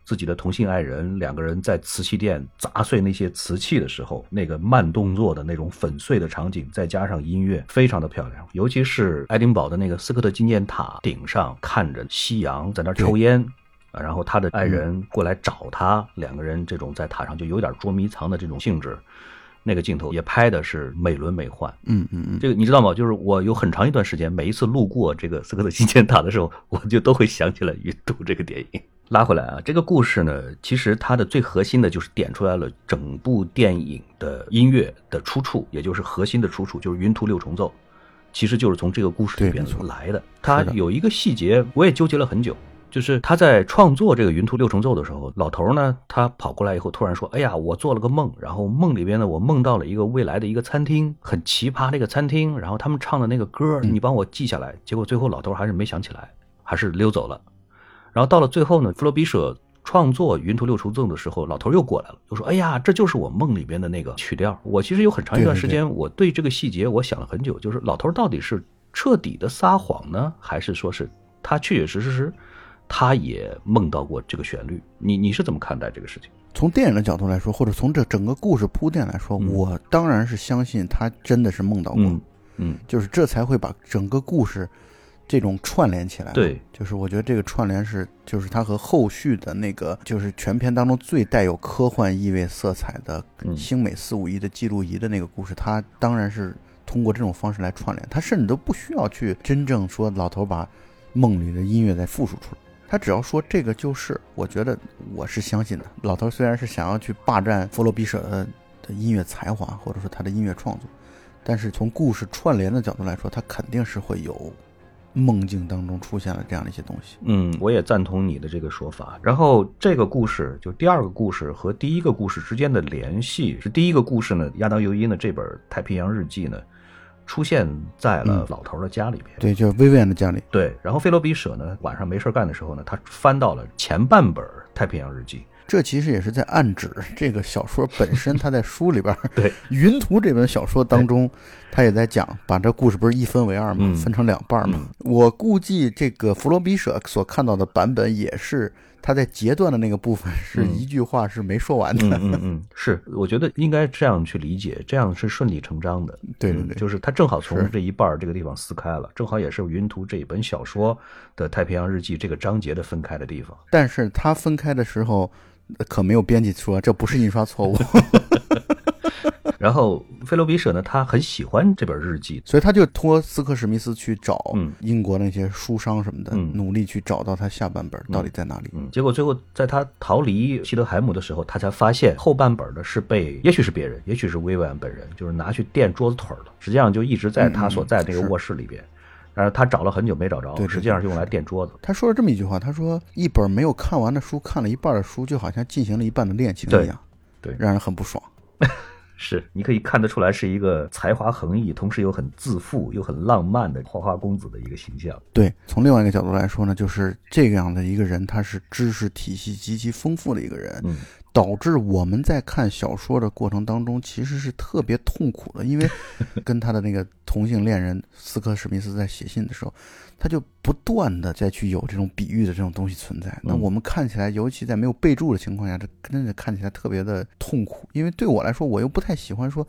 自己的同性爱人两个人在瓷器店砸碎那些瓷器的时候，那个慢动作的那种粉碎的场景，再加上音乐，非常的漂亮。尤其是爱丁堡的那个斯科特纪念塔顶上，看着夕阳在那儿抽烟。啊然后他的爱人过来找他，两个人这种在塔上就有点捉迷藏的这种性质，那个镜头也拍的是美轮美奂。嗯嗯嗯，这个你知道吗？就是我有很长一段时间，每一次路过这个斯科特纪念塔的时候，我就都会想起来《云图》这个电影。拉回来啊，这个故事呢，其实它的最核心的就是点出来了整部电影的音乐的出处，也就是核心的出处，就是《云图六重奏》，其实就是从这个故事里边来的。它有一个细节，我也纠结了很久。就是他在创作这个《云图六重奏》的时候，老头呢，他跑过来以后，突然说：“哎呀，我做了个梦，然后梦里边呢，我梦到了一个未来的一个餐厅，很奇葩的一个餐厅，然后他们唱的那个歌，你帮我记下来。”结果最后老头还是没想起来，还是溜走了。然后到了最后呢，弗罗比舍创作《云图六重奏》的时候，老头又过来了，就说：“哎呀，这就是我梦里边的那个曲调。”我其实有很长一段时间，我对这个细节我想了很久，就是老头到底是彻底的撒谎呢，还是说是他确确实实是他也梦到过这个旋律。你你是怎么看待这个事情？从电影的角度来说，或者从这整个故事铺垫来说，我当然是相信他真的是梦到过，嗯，就是这才会把整个故事这种串联起来。对，就是我觉得这个串联是，就是他和后续的那个，就是全片当中最带有科幻意味色彩的星美四五一的记录仪的那个故事，他当然是通过这种方式来串联，他甚至都不需要去真正说老头把梦里的音乐再复述出来。他只要说这个就是，我觉得我是相信的。老头虽然是想要去霸占弗罗比舍的的音乐才华，或者说他的音乐创作，但是从故事串联的角度来说，他肯定是会有梦境当中出现了这样的一些东西。嗯，我也赞同你的这个说法。然后这个故事就第二个故事和第一个故事之间的联系是第一个故事呢，亚当尤因的这本《太平洋日记》呢。出现在了老头的家里边，对，就是薇薇安的家里。对，然后菲罗比舍呢，晚上没事干的时候呢，他翻到了前半本《太平洋日记》，这其实也是在暗指这个小说本身。他在书里边，对《云图》这本小说当中，他也在讲，把这故事不是一分为二吗？分成两半吗？我估计这个弗罗比舍所看到的版本也是。他在截断的那个部分是一句话是没说完的。嗯嗯嗯，是，我觉得应该这样去理解，这样是顺理成章的。对对对，就是他正好从这一半这个地方撕开了，正好也是《云图》这一本小说的《太平洋日记》这个章节的分开的地方。但是他分开的时候，可没有编辑说这不是印刷错误。然后菲罗比舍呢，他很喜欢这本日记，所以他就托斯科史密斯去找英国那些书商什么的，努力去找到他下半本到底在哪里。结果最后在他逃离西德海姆的时候，他才发现后半本的是被，也许是别人，也许是薇薇安本人，就是拿去垫桌子腿了。实际上就一直在他所在那个卧室里边，但是他找了很久没找着，实际上是用来垫桌子。他说了这么一句话，他说一本没有看完的书，看了一半的书，就好像进行了一半的恋情一样，对，让人很不爽。是，你可以看得出来是一个才华横溢，同时又很自负又很浪漫的花花公子的一个形象。对，从另外一个角度来说呢，就是这样的一个人，他是知识体系极其丰富的一个人。嗯。导致我们在看小说的过程当中，其实是特别痛苦的，因为 跟他的那个同性恋人斯科史密斯在写信的时候，他就不断的再去有这种比喻的这种东西存在。那我们看起来，尤其在没有备注的情况下，这真的看起来特别的痛苦。因为对我来说，我又不太喜欢说。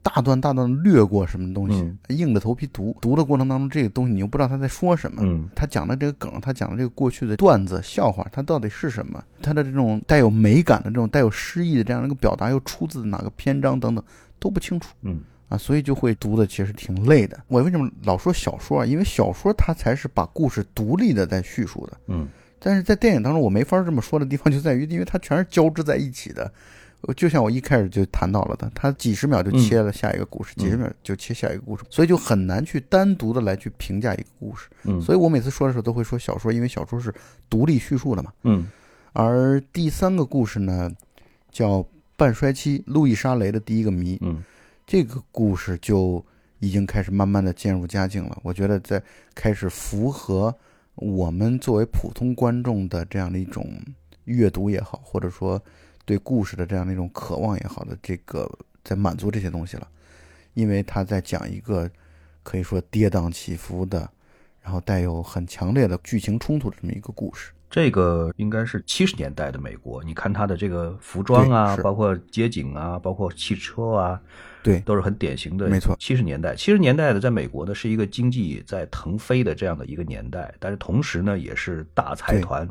大段大段略过什么东西，硬着头皮读。读的过程当中，这个东西你又不知道他在说什么。嗯，他讲的这个梗，他讲的这个过去的段子、笑话，他到底是什么？他的这种带有美感的这种带有诗意的这样的一个表达，又出自哪个篇章等等都不清楚。嗯，啊，所以就会读的其实挺累的。我为什么老说小说啊？因为小说它才是把故事独立的在叙述的。嗯，但是在电影当中，我没法这么说的地方就在于，因为它全是交织在一起的。就像我一开始就谈到了的，它几十秒就切了下一个故事，几十秒就切下一个故事，所以就很难去单独的来去评价一个故事。嗯，所以我每次说的时候都会说小说，因为小说是独立叙述的嘛。嗯，而第三个故事呢，叫半衰期路易莎雷的第一个谜。嗯，这个故事就已经开始慢慢的渐入佳境了。我觉得在开始符合我们作为普通观众的这样的一种阅读也好，或者说。对故事的这样的一种渴望也好的，这个在满足这些东西了，因为他在讲一个可以说跌宕起伏的，然后带有很强烈的剧情冲突的这么一个故事。这个应该是七十年代的美国，你看他的这个服装啊，包括街景啊，包括汽车啊，对，都是很典型的。没错，七十年代，七十年代的在美国呢，是一个经济在腾飞的这样的一个年代，但是同时呢，也是大财团。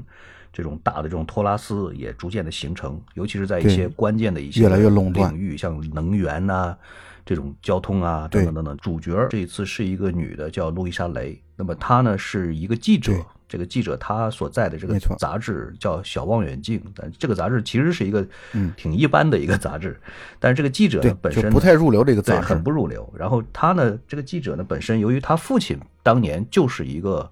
这种大的这种托拉斯也逐渐的形成，尤其是在一些关键的一些越来越垄断领域，像能源呐，这种交通啊等等等等。主角这一次是一个女的，叫路易莎雷。那么她呢是一个记者，这个记者她所在的这个杂志叫《小望远镜》，但这个杂志其实是一个挺一般的一个杂志。但是这个记者呢本身不太入流，这个杂志很不入流。然后她呢，这个记者呢本身由于她父亲当年就是一个。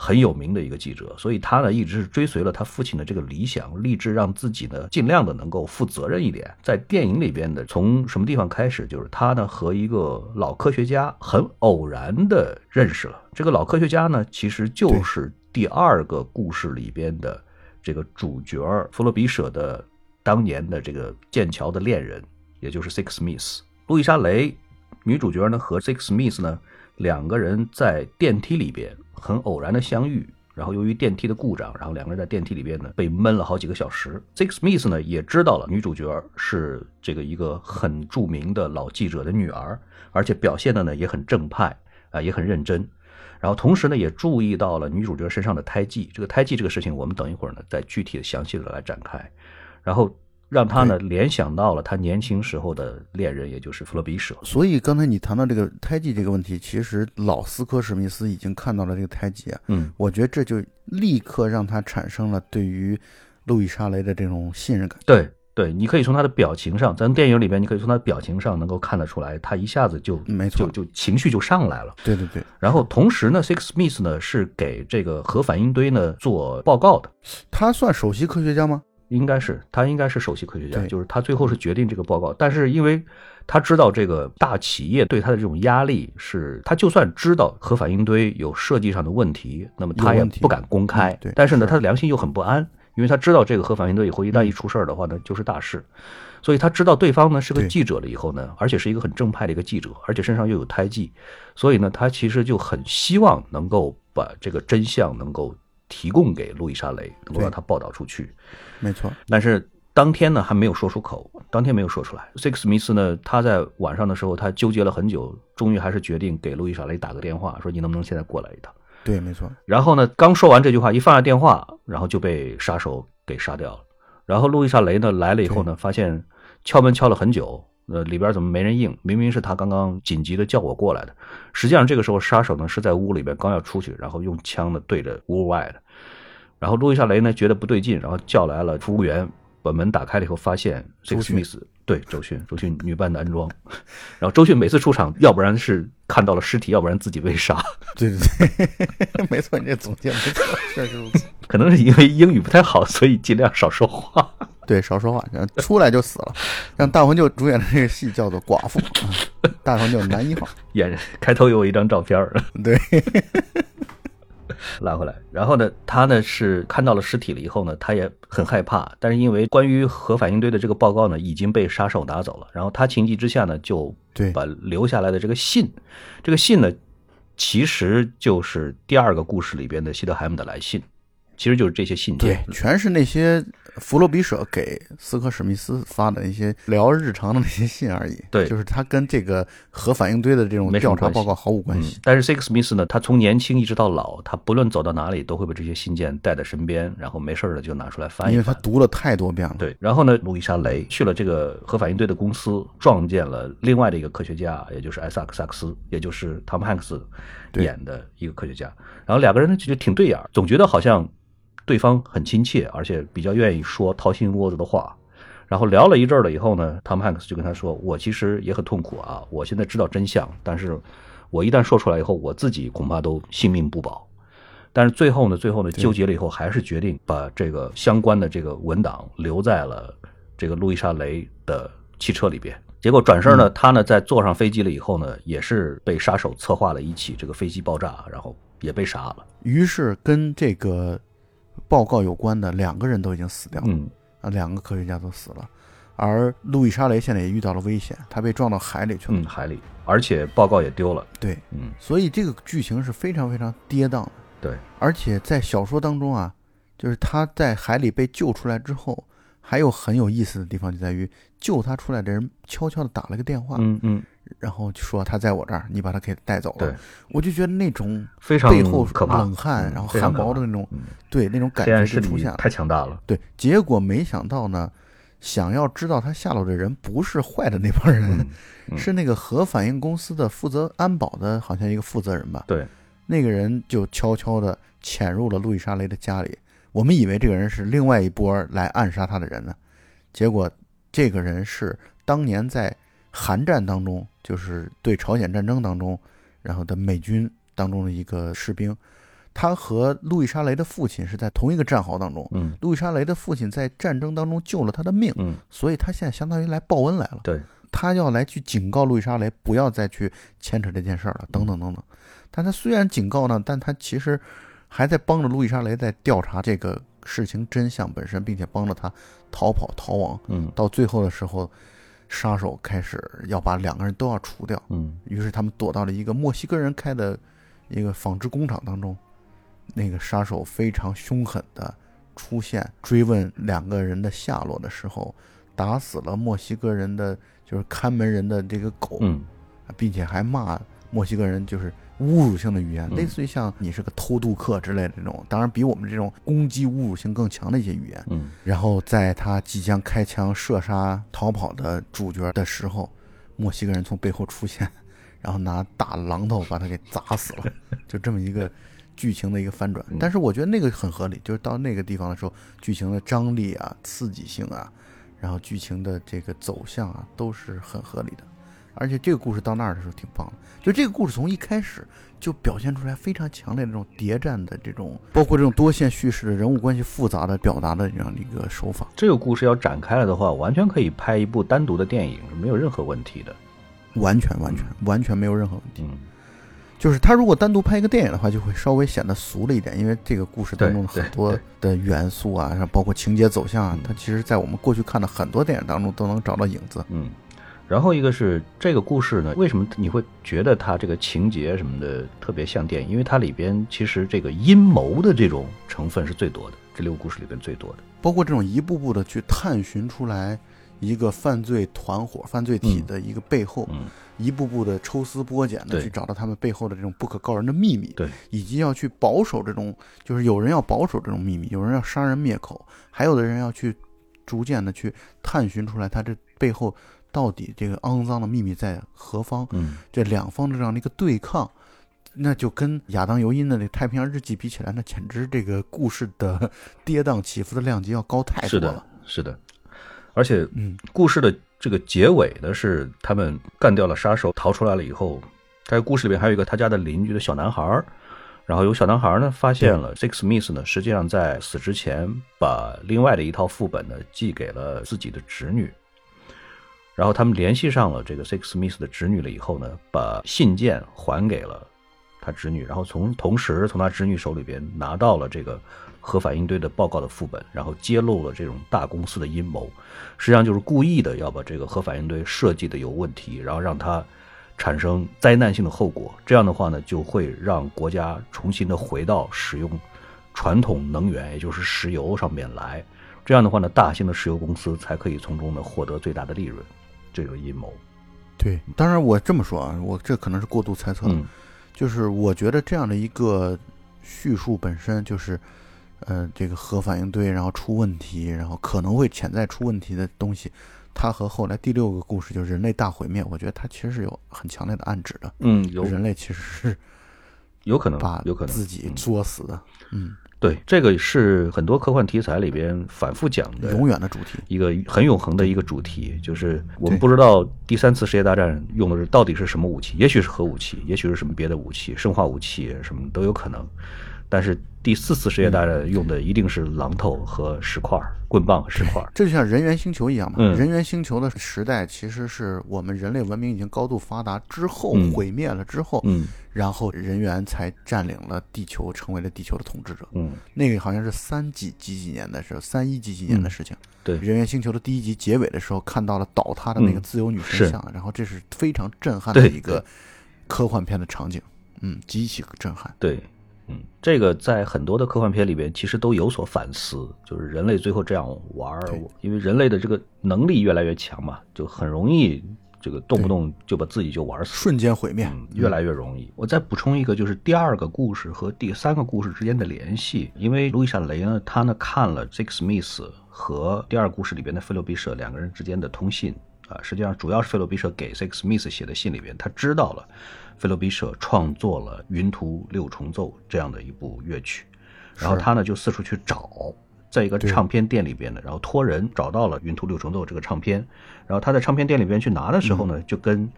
很有名的一个记者，所以他呢一直是追随了他父亲的这个理想，立志让自己呢尽量的能够负责任一点。在电影里边的从什么地方开始，就是他呢和一个老科学家很偶然的认识了。这个老科学家呢其实就是第二个故事里边的这个主角弗洛比舍的当年的这个剑桥的恋人，也就是 Six Smith。路易莎雷女主角呢和 Six Smith 呢两个人在电梯里边。很偶然的相遇，然后由于电梯的故障，然后两个人在电梯里边呢被闷了好几个小时。Zig Smith 呢也知道了女主角是这个一个很著名的老记者的女儿，而且表现的呢也很正派啊、也很认真。然后同时呢也注意到了女主角身上的胎记，这个胎记这个事情我们等一会儿呢再具体的详细的来展开。然后让他呢联想到了他年轻时候的恋人，也就是弗洛比舍。所以刚才你谈到这个胎记这个问题，其实老斯科史密斯已经看到了这个胎记啊，嗯，我觉得这就立刻让他产生了对于路易莎雷的这种信任感。对对，你可以从他的表情上，咱电影里边你可以从他的表情上能够看得出来，他一下子就没错就就情绪就上来了。对对对，然后同时呢，Six Smith 呢是给这个核反应堆呢做报告的。他算首席科学家吗？应该是他应该是首席科学家，就是他最后是决定这个报告，但是因为他知道这个大企业对他的这种压力是，他就算知道核反应堆有设计上的问题，那么他也不敢公开。嗯对但是呢，是他的良心又很不安，因为他知道这个核反应堆以后一旦一出事儿的话呢，就是大事。所以他知道对方呢是个记者了以后呢，而且是一个很正派的一个记者，而且身上又有胎记，所以呢，他其实就很希望能够把这个真相能够提供给路易莎雷，能够让他报道出去。没错，但是当天呢还没有说出口，当天没有说出来。Six 史密斯呢，他在晚上的时候，他纠结了很久，终于还是决定给路易莎雷打个电话，说你能不能现在过来一趟？对，没错，然后呢，刚说完这句话，一放下电话，然后就被杀手给杀掉了。然后路易莎雷呢来了以后呢，发现敲门敲了很久，呃，里边怎么没人应？明明是他刚刚紧急的叫我过来的。实际上这个时候杀手呢是在屋里边刚要出去，然后用枪呢对着屋外的。然后路易莎雷呢觉得不对劲，然后叫来了服务员，把门打开了以后，发现这个史密斯对周迅，周迅女扮男装。然后周迅每次出场，要不然是看到了尸体，要不然自己被杀。对对对，没错，你这总结没错，确实如此。可能是因为英语不太好，所以尽量少说话。对，少说话，出来就死了。让大黄舅主演的这个戏叫做《寡妇》，啊大黄舅男一号。演开头有一张照片儿，对，拉回来。然后呢，他呢是看到了尸体了以后呢，他也很害怕，但是因为关于核反应堆的这个报告呢已经被杀手拿走了，然后他情急之下呢就对把留下来的这个信，这个信呢其实就是第二个故事里边的希德海姆的来信，其实就是这些信件对，。全是那些弗洛比舍给斯科史密斯发的一些聊日常的那些信而已。对就是他跟这个核反应堆的这种调查报告毫无关嗯系。，但是 Six Smith 呢，他从年轻一直到老，他不论走到哪里都会把这些信件带在身边，然后没事儿了就拿出来翻一因为他。读了太多遍了。对，然后呢，路易莎雷去了这个核反应堆的公司，撞见了另外的一个科学家，也就是艾萨克萨克斯，也就是汤姆汉克斯对演的一个科学家。然后两个人呢就挺对眼儿，总觉得好像对方很亲切，而且比较愿意说掏心窝子的话。然后聊了一阵儿了以后呢，汤姆汉克斯就跟他说：“我其实也很痛苦啊，我现在知道真相，但是我一旦说出来以后，我自己恐怕都性命不保。”但是最后呢，最后呢，纠结了以后，还是决定把这个相关的这个文档留在了这个路易莎雷的汽车里边。结果转身呢，他呢在坐上飞机了以后呢，也是被杀手策划了一起这个飞机爆炸，然后也被杀了。于是跟这个报告有关的两个人都已经死掉了。嗯，啊，两个科学家都死了，而路易莎雷现在也遇到了危险，他被撞到海里去了。嗯，海里，而且报告也丢了。对，嗯，所以这个剧情是非常非常跌宕的。对，而且在小说当中啊，就是他在海里被救出来之后，还有很有意思的地方就在于，救他出来的人悄悄的打了个电话，嗯嗯，然后就说他在我这儿，你把他给带走了。对，我就觉得那种非常背后冷汗，嗯然后汗毛的那种，嗯对那种感觉就出现了。太强大了。对，结果没想到呢，想要知道他下落的人不是坏的那帮人，是那个核反应公司的负责安保的，好像一个负责人吧。对，那个人就悄悄地潜入了路易莎雷的家里。我们以为这个人是另外一波来暗杀他的人呢，结果这个人是当年在韩战当中，就是对朝鲜战争当中，然后的美军当中的一个士兵。他和路易莎雷的父亲是在同一个战壕当中。嗯路易莎雷的父亲在战争当中救了他的命，嗯，所以他现在相当于来报恩来了。对，他要来去警告路易莎雷不要再去牵扯这件事儿了，等等等等。但他虽然警告呢，但他其实还在帮着路易莎雷在调查这个事情真相本身，并且帮着他逃跑逃亡。嗯到最后的时候，杀手开始要把两个人都要除掉，嗯于是他们躲到了一个墨西哥人开的一个纺织工厂当中。那个杀手非常凶狠的出现，追问两个人的下落的时候，打死了墨西哥人的就是看门人的这个狗，嗯并且还骂墨西哥人就是侮辱性的语言，嗯类似于像你是个偷渡客之类的这种，当然比我们这种攻击侮辱性更强的一些语言。嗯然后在他即将开枪射杀逃跑的主角的时候，墨西哥人从背后出现，然后拿大榔头把他给砸死了，就这么一个剧情的一个翻转。但是我觉得那个很合理，就是到那个地方的时候，剧情的张力啊、刺激性啊，然后剧情的这个走向啊，都是很合理的。而且这个故事到那儿的时候挺棒的，就这个故事从一开始就表现出来非常强烈的这种谍战的这种，包括这种多线叙事的人物关系复杂的表达的这样的一个手法。这个故事要展开了的话，完全可以拍一部单独的电影，是没有任何问题的。完全完全完全没有任何问题。嗯，就是他如果单独拍一个电影的话，就会稍微显得俗了一点，因为这个故事当中的很多的元素啊，包括情节走向啊嗯，它其实在我们过去看的很多电影当中都能找到影子。嗯，然后一个是这个故事呢，为什么你会觉得它这个情节什么的特别像电影？因为它里边其实这个阴谋的这种成分是最多的，这六个故事里边最多的。包括这种一步步的去探寻出来一个犯罪团伙、犯罪体的一个背后，嗯，一步步的抽丝剥茧的去找到他们背后的这种不可告人的秘密，对，以及要去保守这种，就是有人要保守这种秘密，有人要杀人灭口，还有的人要去逐渐的去探寻出来他这背后到底这个肮脏的秘密在何方，嗯，这两方的这样的一个对抗。那就跟亚当·尤因的那《太平洋日记》比起来，那简直这个故事的跌宕起伏的量级要高太多了。，是的，而且嗯，故事的这个结尾呢，是他们干掉了杀手，逃出来了以后，在故事里边还有一个他家的邻居的小男孩儿，然后有小男孩儿呢发现了 Six Smith 呢，实际上在死之前把另外的一套副本呢寄给了自己的侄女，然后他们联系上了这个 Six Smith 的侄女了以后呢，把信件还给了他侄女，然后从同时从他侄女手里边拿到了这个核反应堆的报告的副本，然后揭露了这种大公司的阴谋，实际上就是故意的要把这个核反应堆设计的有问题，然后让它产生灾难性的后果。这样的话呢，就会让国家重新的回到使用传统能源，也就是石油上面来。这样的话呢，大型的石油公司才可以从中呢获得最大的利润。这种阴谋，对，当然我这么说啊，我这可能是过度猜测，嗯。就是我觉得这样的一个叙述本身就是，呃，这个核反应堆然后出问题，然后可能会潜在出问题的东西，它和后来第六个故事就是人类大毁灭，我觉得它其实是有很强烈的暗指的。嗯，有。人类其实是有可能把有可能自己嗯。作死的，嗯，对，这个是很多科幻题材里边反复讲的，永远的主题。一个很永恒的一个主题，就是我们不知道第三次世界大战用的是到底是什么武器，也许是核武器，也许是什么别的武器，生化武器什么都有可能。但是第四次世界大战用的一定是榔头和石块儿、棍棒和石块儿。这就像人猿星球一样嘛，嗯人猿星球的时代其实是我们人类文明已经高度发达之后、嗯毁灭了之后，嗯然后人猿才占领了地球，成为了地球的统治者。嗯，那个好像是三几几几年的时候，三一几几年的事情。对人猿星球的第一集结尾的时候，看到了倒塌的那个嗯自由女神是像，然后这是非常震撼的一个科幻片的场景，嗯，极其震撼。对，嗯，这个在很多的科幻片里边其实都有所反思，就是人类最后这样玩儿，因为人类的这个能力越来越强嘛，就很容易这个动不动就把自己就玩死。瞬间毁灭，嗯，越来越容易。我再补充一个，就是第二个故事和第三个故事之间的联系，因为路易莎雷呢，他呢看了 Jake Smith 和第二故事里边的菲洛比舍两个人之间的通信。啊，实际上主要是菲洛比舍给 Jake Smith 写的信里边，他知道了菲洛比舍创作了《云图六重奏》这样的一部乐曲，然后他呢就四处去找。在一个唱片店里边呢，然后托人找到了《云图六重奏》这个唱片，然后他在唱片店里边去拿的时候呢，就跟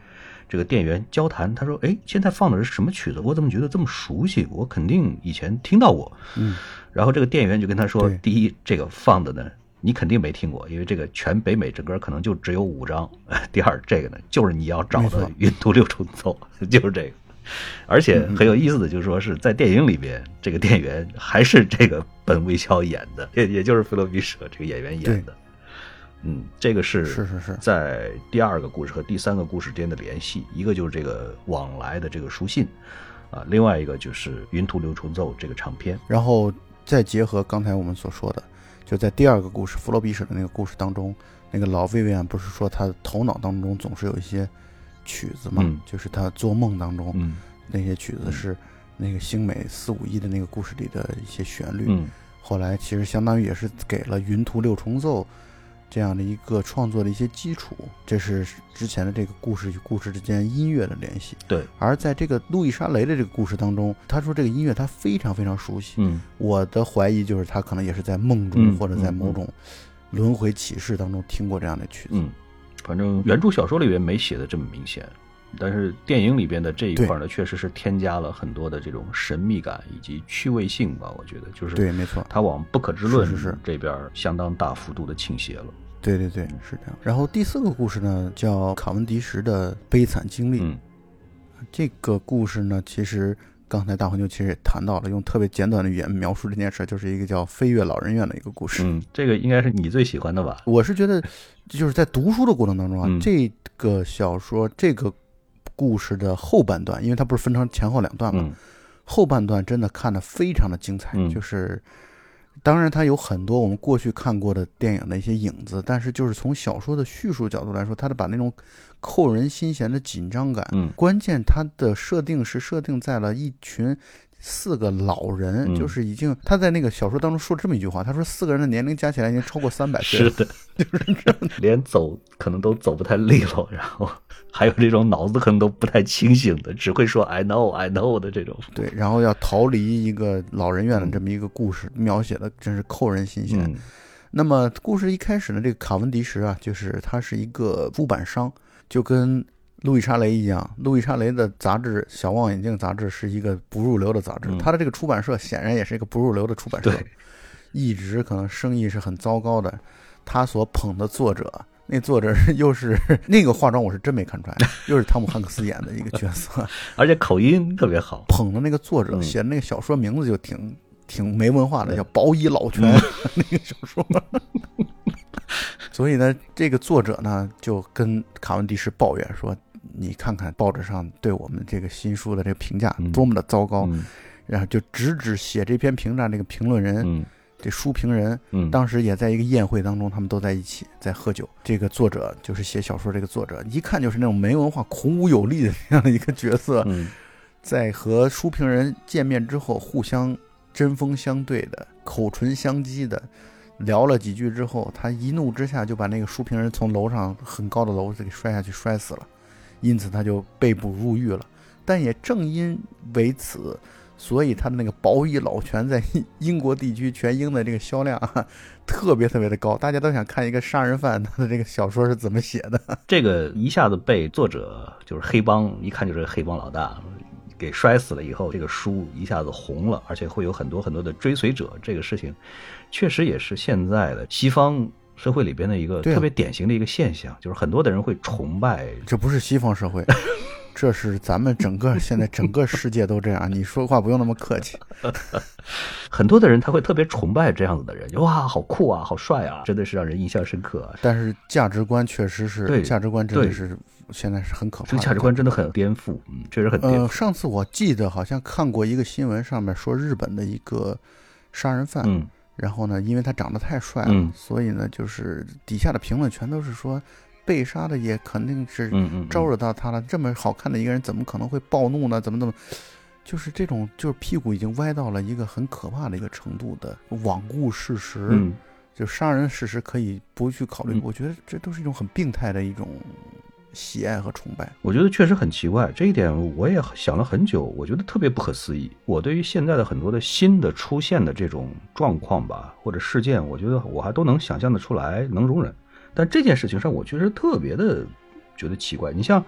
这个店员交谈，他说：“哎，现在放的是什么曲子？我怎么觉得这么熟悉？我肯定以前听到过。”嗯，然后这个店员就跟他说：“第一，这个放的呢，你肯定没听过，因为这个全北美整个可能就只有五张。第二，这个呢，就是你要找的《云图六重奏》，就是这个。”而且嗯很有意思的，就是说是在电影里边，这个店员还是这个本卫肖演的，也也就是菲洛比舍这个演员演的。嗯，这个是是是是。在第二个故事和第三个故事之间的联系，一个就是这个往来的这个书信，啊，另外一个就是《云图六重奏》这个长篇。然后再结合刚才我们所说的，就在第二个故事弗洛比舍的那个故事当中，那个老薇薇安不是说他头脑当中总是有一些曲子嘛，嗯。就是他做梦当中、嗯。那些曲子是那个星美四五一的那个故事里的一些旋律。嗯。后来其实相当于也是给了《云图六重奏》这样的一个创作的一些基础，这是之前的这个故事与故事之间音乐的联系。对，而在这个路易莎雷的这个故事当中，他说这个音乐他非常非常熟悉。嗯我的怀疑就是他可能也是在梦中嗯或者在嗯某种轮回启示当中听过这样的曲子。嗯，反正原著小说里面没写的这么明显，但是电影里边的这一块呢，确实是添加了很多的这种神秘感以及趣味性吧。我觉得就是对，没错，它往不可知论是这边相当大幅度的倾斜了。对对对，是这样。然后第四个故事呢，叫卡文迪什的悲惨经历。嗯这个故事呢，其实刚才大黄牛其实也谈到了，用特别简短的语言描述这件事，就是一个叫飞跃老人院的一个故事。嗯，这个应该是你最喜欢的吧？我是觉得，就是在读书的过程当中啊，嗯这个小说这个故事的后半段，因为它不是分成前后两段嘛，嗯后半段真的看得非常的精彩，嗯就是。当然，它有很多我们过去看过的电影的一些影子，但是就是从小说的叙述角度来说，它的把那种扣人心弦的紧张感，嗯关键它的设定是设定在了一群四个老人，嗯就是已经他在那个小说当中说这么一句话，他说四个人的年龄加起来已经超过三百岁了。是 的，连走可能都走不太利落，然后还有这种脑子可能都不太清醒的，只会说 I know I know 的这种。对，然后要逃离一个老人院的这么一个故事，描写的真是扣人心弦。嗯那么故事一开始呢，这个卡文迪什啊，就是他是一个出版商，就跟路易莎雷一样，路易莎雷的杂志《小望远镜》杂志是一个不入流的杂志，嗯他的这个出版社显然也是一个不入流的出版社，一直可能生意是很糟糕的。他所捧的作者，那作者又是 那个化妆，我是真没看出来，又是汤姆汉克斯演的一个角色。而且口音特别好。捧的那个作者嗯写的那个小说名字就挺挺没文化的，叫《薄衣老拳》那个小说。所以呢，这个作者呢就跟卡文迪什抱怨说：“你看看报纸上对我们这个新书的这个评价嗯多么的糟糕。嗯然后就直指写这篇评价这个评论人，嗯这书评人，嗯，当时也在一个宴会当中，他们都在一起在喝酒。这个作者就是写小说这个作者，一看就是那种没文化、孔武有力的这样的一个角色。嗯在和书评人见面之后，互相针锋相对的、口唇相讥的聊了几句之后，他一怒之下就把那个书评人从楼上很高的楼子给摔下去，摔死了。因此他就被捕入狱了。但也正因为此，所以他的那个《保以老拳》在 英国地区全英的这个销量啊，特别特别的高。大家都想看一个杀人犯他的这个小说是怎么写的。这个一下子被作者就是黑帮，一看就是黑帮老大。给摔死了以后，这个书一下子红了，而且会有很多很多的追随者。这个事情，确实也是现在的西方社会里边的一个特别典型的一个现象，就是很多的人会崇拜。这不是西方社会，这是咱们整个现在整个世界都这样。你说话不用那么客气。很多的人他会特别崇拜这样子的人，哇，好酷啊，好帅啊，真的是让人印象深刻啊。但是价值观确实是，对价值观真的是现在是很可怕的。这个价值观真的很颠覆，嗯，确实很颠呃，覆。上次我记得好像看过一个新闻，上面说日本的一个杀人犯，嗯然后呢，因为他长得太帅了，嗯所以呢，就是底下的评论全都是说，被杀的也肯定是招惹到他了。这么好看的一个人，怎么可能会暴怒呢？怎么怎么？就是这种，就是屁股已经歪到了一个很可怕的一个程度的罔顾事实，嗯就杀人事实可以不去考虑。嗯我觉得这都是一种很病态的一种喜爱和崇拜。我觉得确实很奇怪，这一点我也想了很久，我觉得特别不可思议。我对于现在的很多的新的出现的这种状况吧，或者事件，我觉得我还都能想象得出来，能容忍。但这件事情上，我确实特别的觉得奇怪。你像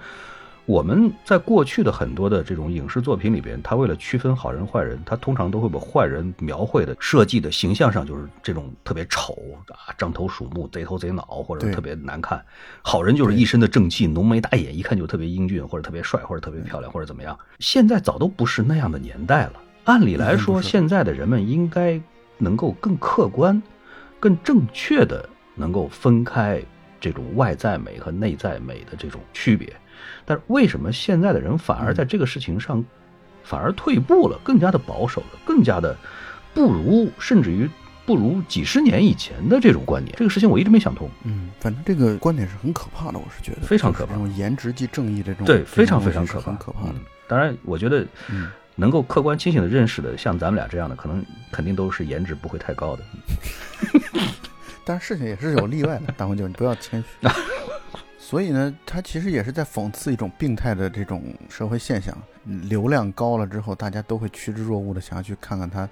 我们在过去的很多的这种影视作品里边，他为了区分好人坏人，他通常都会把坏人描绘的设计的形象上就是这种特别丑啊，獐头鼠目、贼头贼脑，或者特别难看。好人就是一身的正气，浓眉大眼，一看就特别英俊，或者特别帅，或者特别漂亮，或者怎么样。现在早都不是那样的年代了。按理来说，现在的人们应该能够更客观、更正确的能够分开这种外在美和内在美的这种区别。但是为什么现在的人反而在这个事情上反而退步了，更加的保守了，更加的不如甚至于不如几十年以前的这种观点。这个事情我一直没想通。嗯，反正这个观点是很可怕的，我是觉得非常可怕这种颜值即正义的这种对，非常非常可怕，很可怕的嗯。当然，我觉得嗯能够客观清醒的认识的，像咱们俩这样的，可能肯定都是颜值不会太高的。但是事情也是有例外的，大红舅，你不要谦虚。所以呢，他其实也是在讽刺一种病态的这种社会现象。嗯流量高了之后，大家都会趋之若鹜的想要去看看他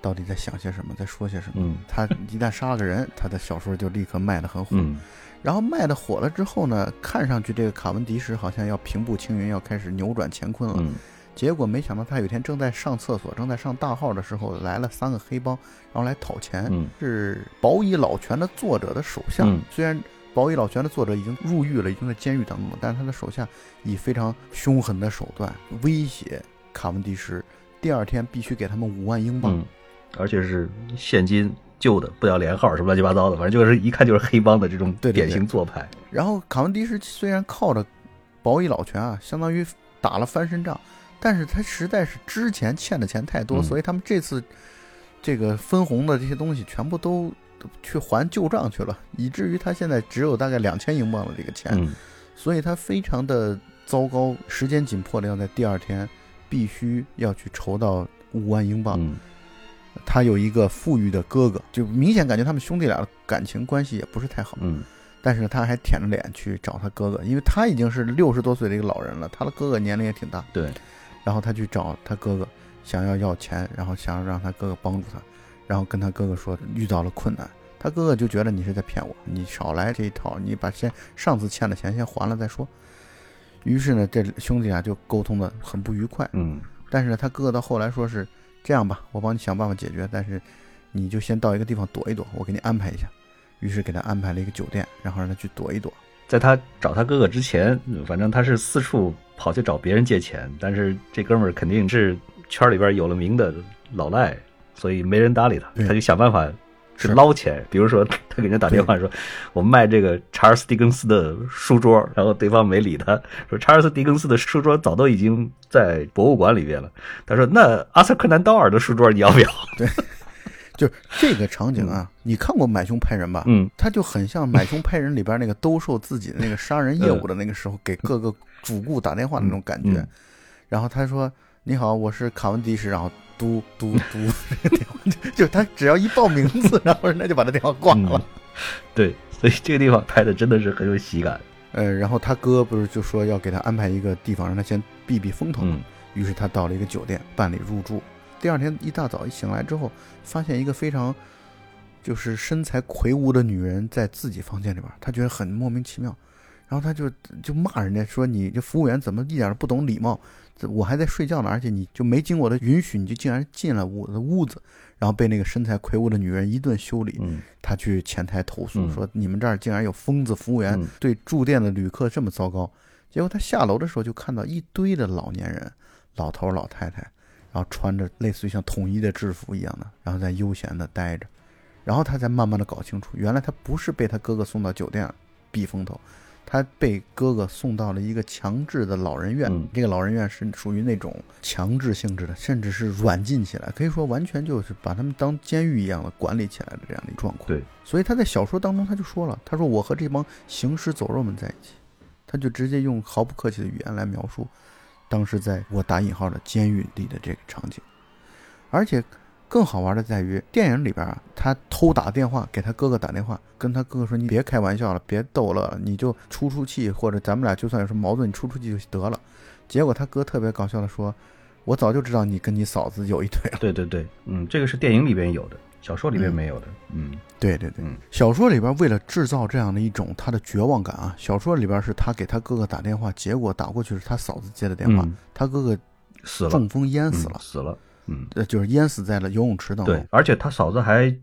到底在想些什么，在说些什么。嗯他一旦杀了个人，他的小说就立刻卖得很火。嗯然后卖的火了之后呢，看上去这个卡文迪什好像要平步青云，要开始扭转乾坤了。嗯结果没想到他有一天正在上厕所，正在上大号的时候，来了三个黑帮，然后来讨钱。嗯是《保以老拳》的作者的手下。嗯虽然《宝乙老泉》的作者已经入狱了，已经在监狱当中了，但是他的手下以非常凶狠的手段威胁卡文迪什，第二天必须给他们五万英镑。嗯，而且是现金旧的，不要连号什么乱七八糟的，反正就是一看就是黑帮的这种典型做派。然后卡文迪什虽然靠着宝乙老拳啊，相当于打了翻身仗，但是他实在是之前欠的钱太多，嗯所以他们这次这个分红的这些东西全部都去还旧账去了，以至于他现在只有大概两千英镑的这个钱，嗯所以他非常的糟糕，时间紧迫的要在第二天必须要去筹到五万英镑。嗯他有一个富裕的哥哥，就明显感觉他们兄弟俩的感情关系也不是太好。嗯但是，他还舔着脸去找他哥哥，因为他已经是六十多岁的一个老人了，他的哥哥年龄也挺大。对，然后他去找他哥哥，想要要钱，然后想要让他哥哥帮助他，然后跟他哥哥说遇到了困难，他哥哥就觉得你是在骗我，你少来这一套，你把先上次欠的钱先还了再说。于是呢，这兄弟俩就沟通的很不愉快。嗯但是呢，他哥哥到后来说是这样吧，我帮你想办法解决，但是你就先到一个地方躲一躲，我给你安排一下。于是给他安排了一个酒店，然后让他去躲一躲。在他找他哥哥之前，反正他是四处跑去找别人借钱，但是这哥们儿肯定是圈里边有了名的老赖，所以没人搭理他，他就想办法去捞钱。比如说，他给人打电话说：“我卖这个查尔斯·狄更斯的书桌。”然后对方没理他，说：“查尔斯·狄更斯的书桌早都已经在博物馆里边了。”他说：“那阿瑟·柯南道尔的书桌你要不要对就这个场景啊，你看过《买凶拍人》吧？？”嗯他就很像《买凶拍人》里边那个兜售自己的那个杀人业务的那个时候，给各个主顾打电话的那种感觉。嗯然后他说：“你好，我是卡文迪什。”然后嘟嘟嘟，就 就他只要一报名字，然后人家就把他电话挂了。嗯对，所以这个地方拍的真的是很有喜感。呃，然后他哥不是就说要给他安排一个地方，让他先避避风头嘛。嗯于是他到了一个酒店办理入住。第二天一大早一醒来之后，发现一个非常就是身材魁梧的女人在自己房间里边，他觉得很莫名其妙，然后他就就骂人家说：“你这服务员怎么一点都不懂礼貌？这我还在睡觉呢，而且你就没经我的允许，你就竟然进了我的屋子。”然后被那个身材魁梧的女人一顿修理。嗯他去前台投诉嗯说：“你们这儿竟然有疯子服务员嗯对住店的旅客这么糟糕。”结果他下楼的时候就看到一堆的老年人，老头儿老太太，然后穿着类似于像统一的制服一样的，然后在悠闲的待着，然后他才慢慢的搞清楚，原来他不是被他哥哥送到酒店避风头，他被哥哥送到了一个强制的老人院。嗯这个老人院是属于那种强制性质的，甚至是软禁起来，可以说完全就是把他们当监狱一样的管理起来的这样的一个状况。对，所以他在小说当中他就说了，他说我和这帮行尸走肉们在一起，他就直接用毫不客气的语言来描述当时在我打引号的监狱里的这个场景，而且更好玩的在于电影里边啊，他偷打电话给他哥哥打电话，跟他哥哥说你别开玩笑了，别逗乐了，你就出出气，或者咱们俩就算有什么矛盾，你出出气就得了。结果他哥特别搞笑的说，我早就知道你跟你嫂子有一腿了。对对对，嗯，这个是电影里边有的，小说里边嗯没有的。嗯对对对，嗯小说里边为了制造这样的一种他的绝望感啊，小说里边是他给他哥哥打电话，结果打过去是他嫂子接的电话，嗯他哥哥死了，中风淹死了嗯，死了。嗯，呃，就是淹死在了游泳池当中。对，而且他嫂子还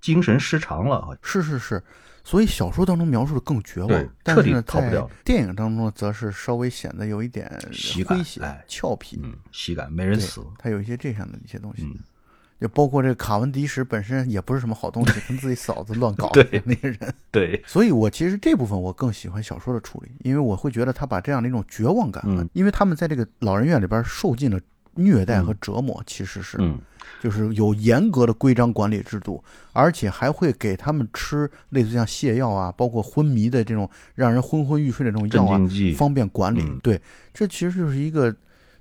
精神失常了，是是是，所以小说当中描述的更绝望，但是呢，在逃不掉电影当中，则是稍微显得有一点诙谐、哎俏皮。嗯，喜感，没人死。他有一些这样的一些东西，嗯，就包括这个卡文迪什本身也不是什么好东西，跟自己嫂子乱搞对的那个人。对，所以我其实这部分我更喜欢小说的处理，因为我会觉得他把这样的一种绝望感因为他们在这个老人院里边受尽了虐待和折磨，其实是，嗯就是有严格的规章管理制度，而且还会给他们吃类似像泻药啊，包括昏迷的这种让人昏昏欲睡的这种药啊，方便管理。嗯对，这其实就是一个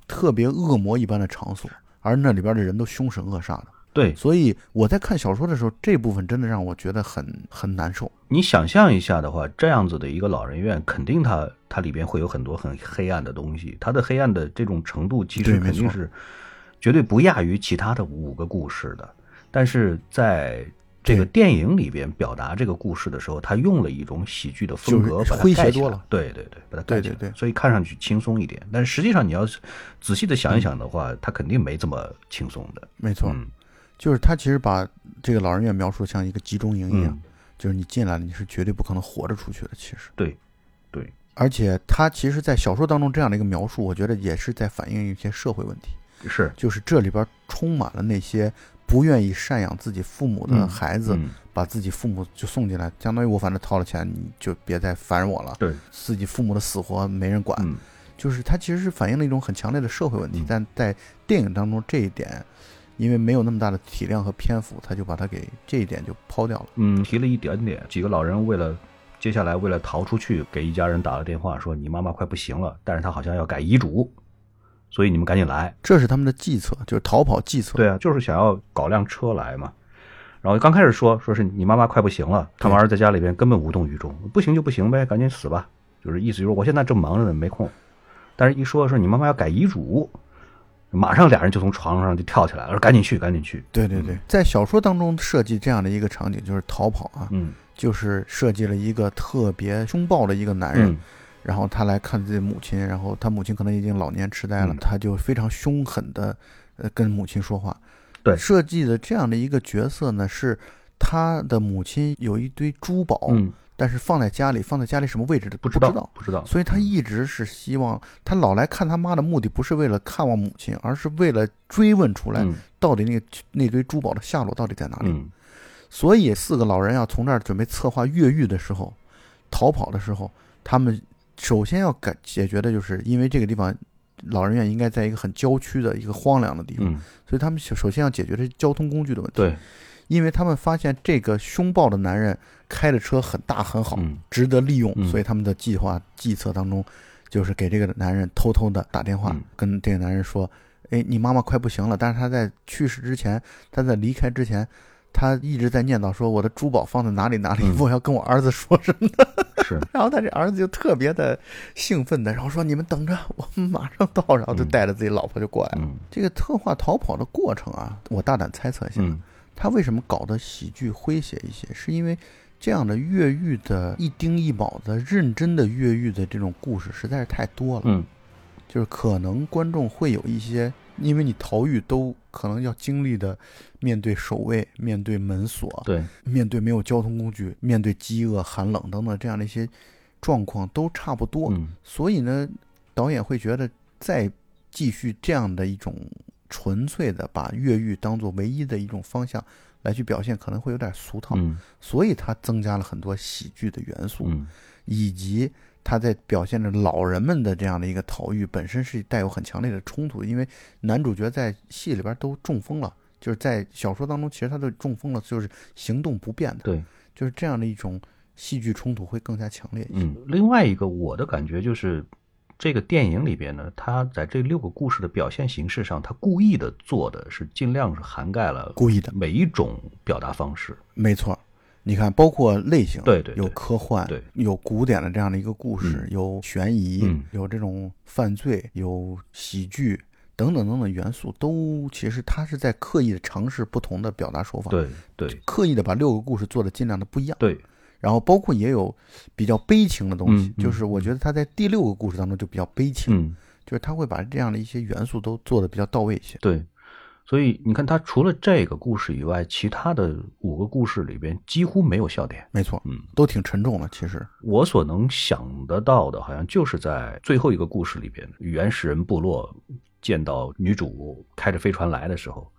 特别恶魔一般的场所，而那里边的人都凶神恶煞的。对所以我在看小说的时候，这部分真的让我觉得很很难受。你想象一下的话，这样子的一个老人院，肯定它它里边会有很多很黑暗的东西，它的黑暗的这种程度，其实肯定是绝对不亚于其他的五个故事的。但是在这个电影里边表达这个故事的时候，他用了一种喜剧的风格把它盖起来诙谐多了。对对对，把它盖起来，对对对所以看上去轻松一点。但是实际上，你要是仔细的想一想的话，它肯定没这么轻松的。没错，嗯就是他其实把这个老人院描述的像一个集中营一样，嗯，就是你进来了，你是绝对不可能活着出去的。其实，对对，而且他其实，在小说当中这样的一个描述，我觉得也是在反映一些社会问题，是就是这里边充满了那些不愿意赡养自己父母的嗯孩子，嗯把自己父母就送进来，相当于我反正掏了钱，你就别再烦我了。对，自己父母的死活没人管，嗯就是他其实是反映了一种很强烈的社会问题，嗯但在电影当中这一点，因为没有那么大的体量和篇幅，他就把它给这一点就抛掉了。嗯，提了一点点。几个老人为了接下来为了逃出去，给一家人打了电话，说你妈妈快不行了，但是她好像要改遗嘱，所以你们赶紧来。这是他们的计策，就是逃跑计策。对啊，就是想要搞辆车来嘛。然后刚开始说说是你妈妈快不行了，他们儿子在家里边根本无动于衷，不行就不行呗，赶紧死吧，就是意思就是我现在正忙着呢，没空。但是一说说你妈妈要改遗嘱，马上俩人就从床上就跳起来了，说赶紧去，赶紧去。对对对，在小说当中设计这样的一个场景，就是逃跑啊，嗯。就是设计了一个特别凶暴的一个男人，嗯。然后他来看自己母亲，然后他母亲可能已经老年痴呆了，嗯。他就非常凶狠的呃跟母亲说话。对。设计的这样的一个角色呢，是他的母亲有一堆珠宝，嗯，但是放在家里，放在家里什么位置的不知道不知道。不知道，所以他一直是希望他老来看他妈的目的不是为了看望母亲，而是为了追问出来嗯到底那个那堆珠宝的下落到底在哪里。嗯所以四个老人要从这儿准备策划越狱的时候，逃跑的时候，他们首先要解解决的就是，因为这个地方老人院应该在一个很郊区的一个荒凉的地方，嗯，所以他们首首先要解决的是交通工具的问题。，对，因为他们发现这个凶暴的男人开的车很大很好，嗯值得利用，嗯所以他们的计划计策当中，就是给这个男人偷偷的打电话，嗯跟这个男人说：“哎，你妈妈快不行了。”但是他在去世之前，他在离开之前，他一直在念叨说：“我的珠宝放在哪里哪里，嗯我要跟我儿子说什么。是，然后他这儿子就特别的兴奋的，然后说：“你们等着，我们马上到。”然后就嗯带着自己老婆就过来了。嗯这个策划逃跑的过程啊，我大胆猜测一下，嗯他为什么搞得喜剧诙谐一些？是因为这样的越狱的一丁一卯的认真的越狱的这种故事实在是太多了，嗯。就是可能观众会有一些，因为你逃狱都可能要经历的，面对守卫、面对门锁、对，面对没有交通工具、面对饥饿、寒冷等等这样的一些状况都差不多，嗯。所以呢，导演会觉得再继续这样的一种纯粹的把越狱当做唯一的一种方向来去表现，可能会有点俗套，嗯所以他增加了很多喜剧的元素，嗯以及他在表现着老人们的这样的一个逃狱本身是带有很强烈的冲突，因为男主角在戏里边都中风了。就是在小说当中，其实他都中风了，就是行动不便的，对。就是这样的一种戏剧冲突会更加强烈一些。嗯，另外一个我的感觉就是，这个电影里边呢，他在这六个故事的表现形式上，他故意的做的是尽量是涵盖了故意的每一种表达方式。没错，你看，包括类型，对对对。有科幻，对，有古典的这样的一个故事，嗯。有悬疑，嗯。有这种犯罪，有喜剧等等等等元素，都其实他是在刻意的尝试不同的表达手法，，对对。刻意的把六个故事做的尽量的不一样。对，然后包括也有比较悲情的东西，就是我觉得他在第六个故事当中就比较悲情，嗯就是他会把这样的一些元素都做的比较到位一些。对。所以你看，他除了这个故事以外，其他的五个故事里边几乎没有笑点。没错，嗯，都挺沉重的，其实。我所能想得到的，好像就是在最后一个故事里边，原始人部落见到女主开着飞船来的时候，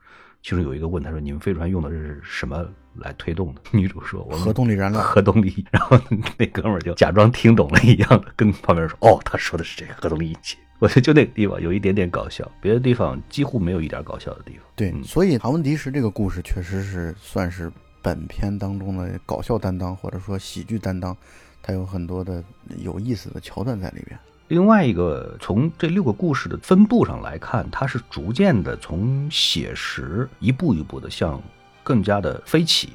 其中有一个问他说：“你们飞船用的是什么来推动的？” 女主说：“我们核动力燃料核动力。”然后那哥们儿就假装听懂了一样的，跟旁边人说：“哦，他说的是这个核动力引擎。”我觉得就那个地方有一点点搞笑，别的地方几乎没有一点搞笑的地方。对，嗯所以唐文迪什这个故事确实是算是本片当中的搞笑担当，或者说喜剧担当，它有很多的有意思的桥段在里边。另外一个，从这六个故事的分布上来看，它是逐渐的从写实一步一步的向更加的飞起，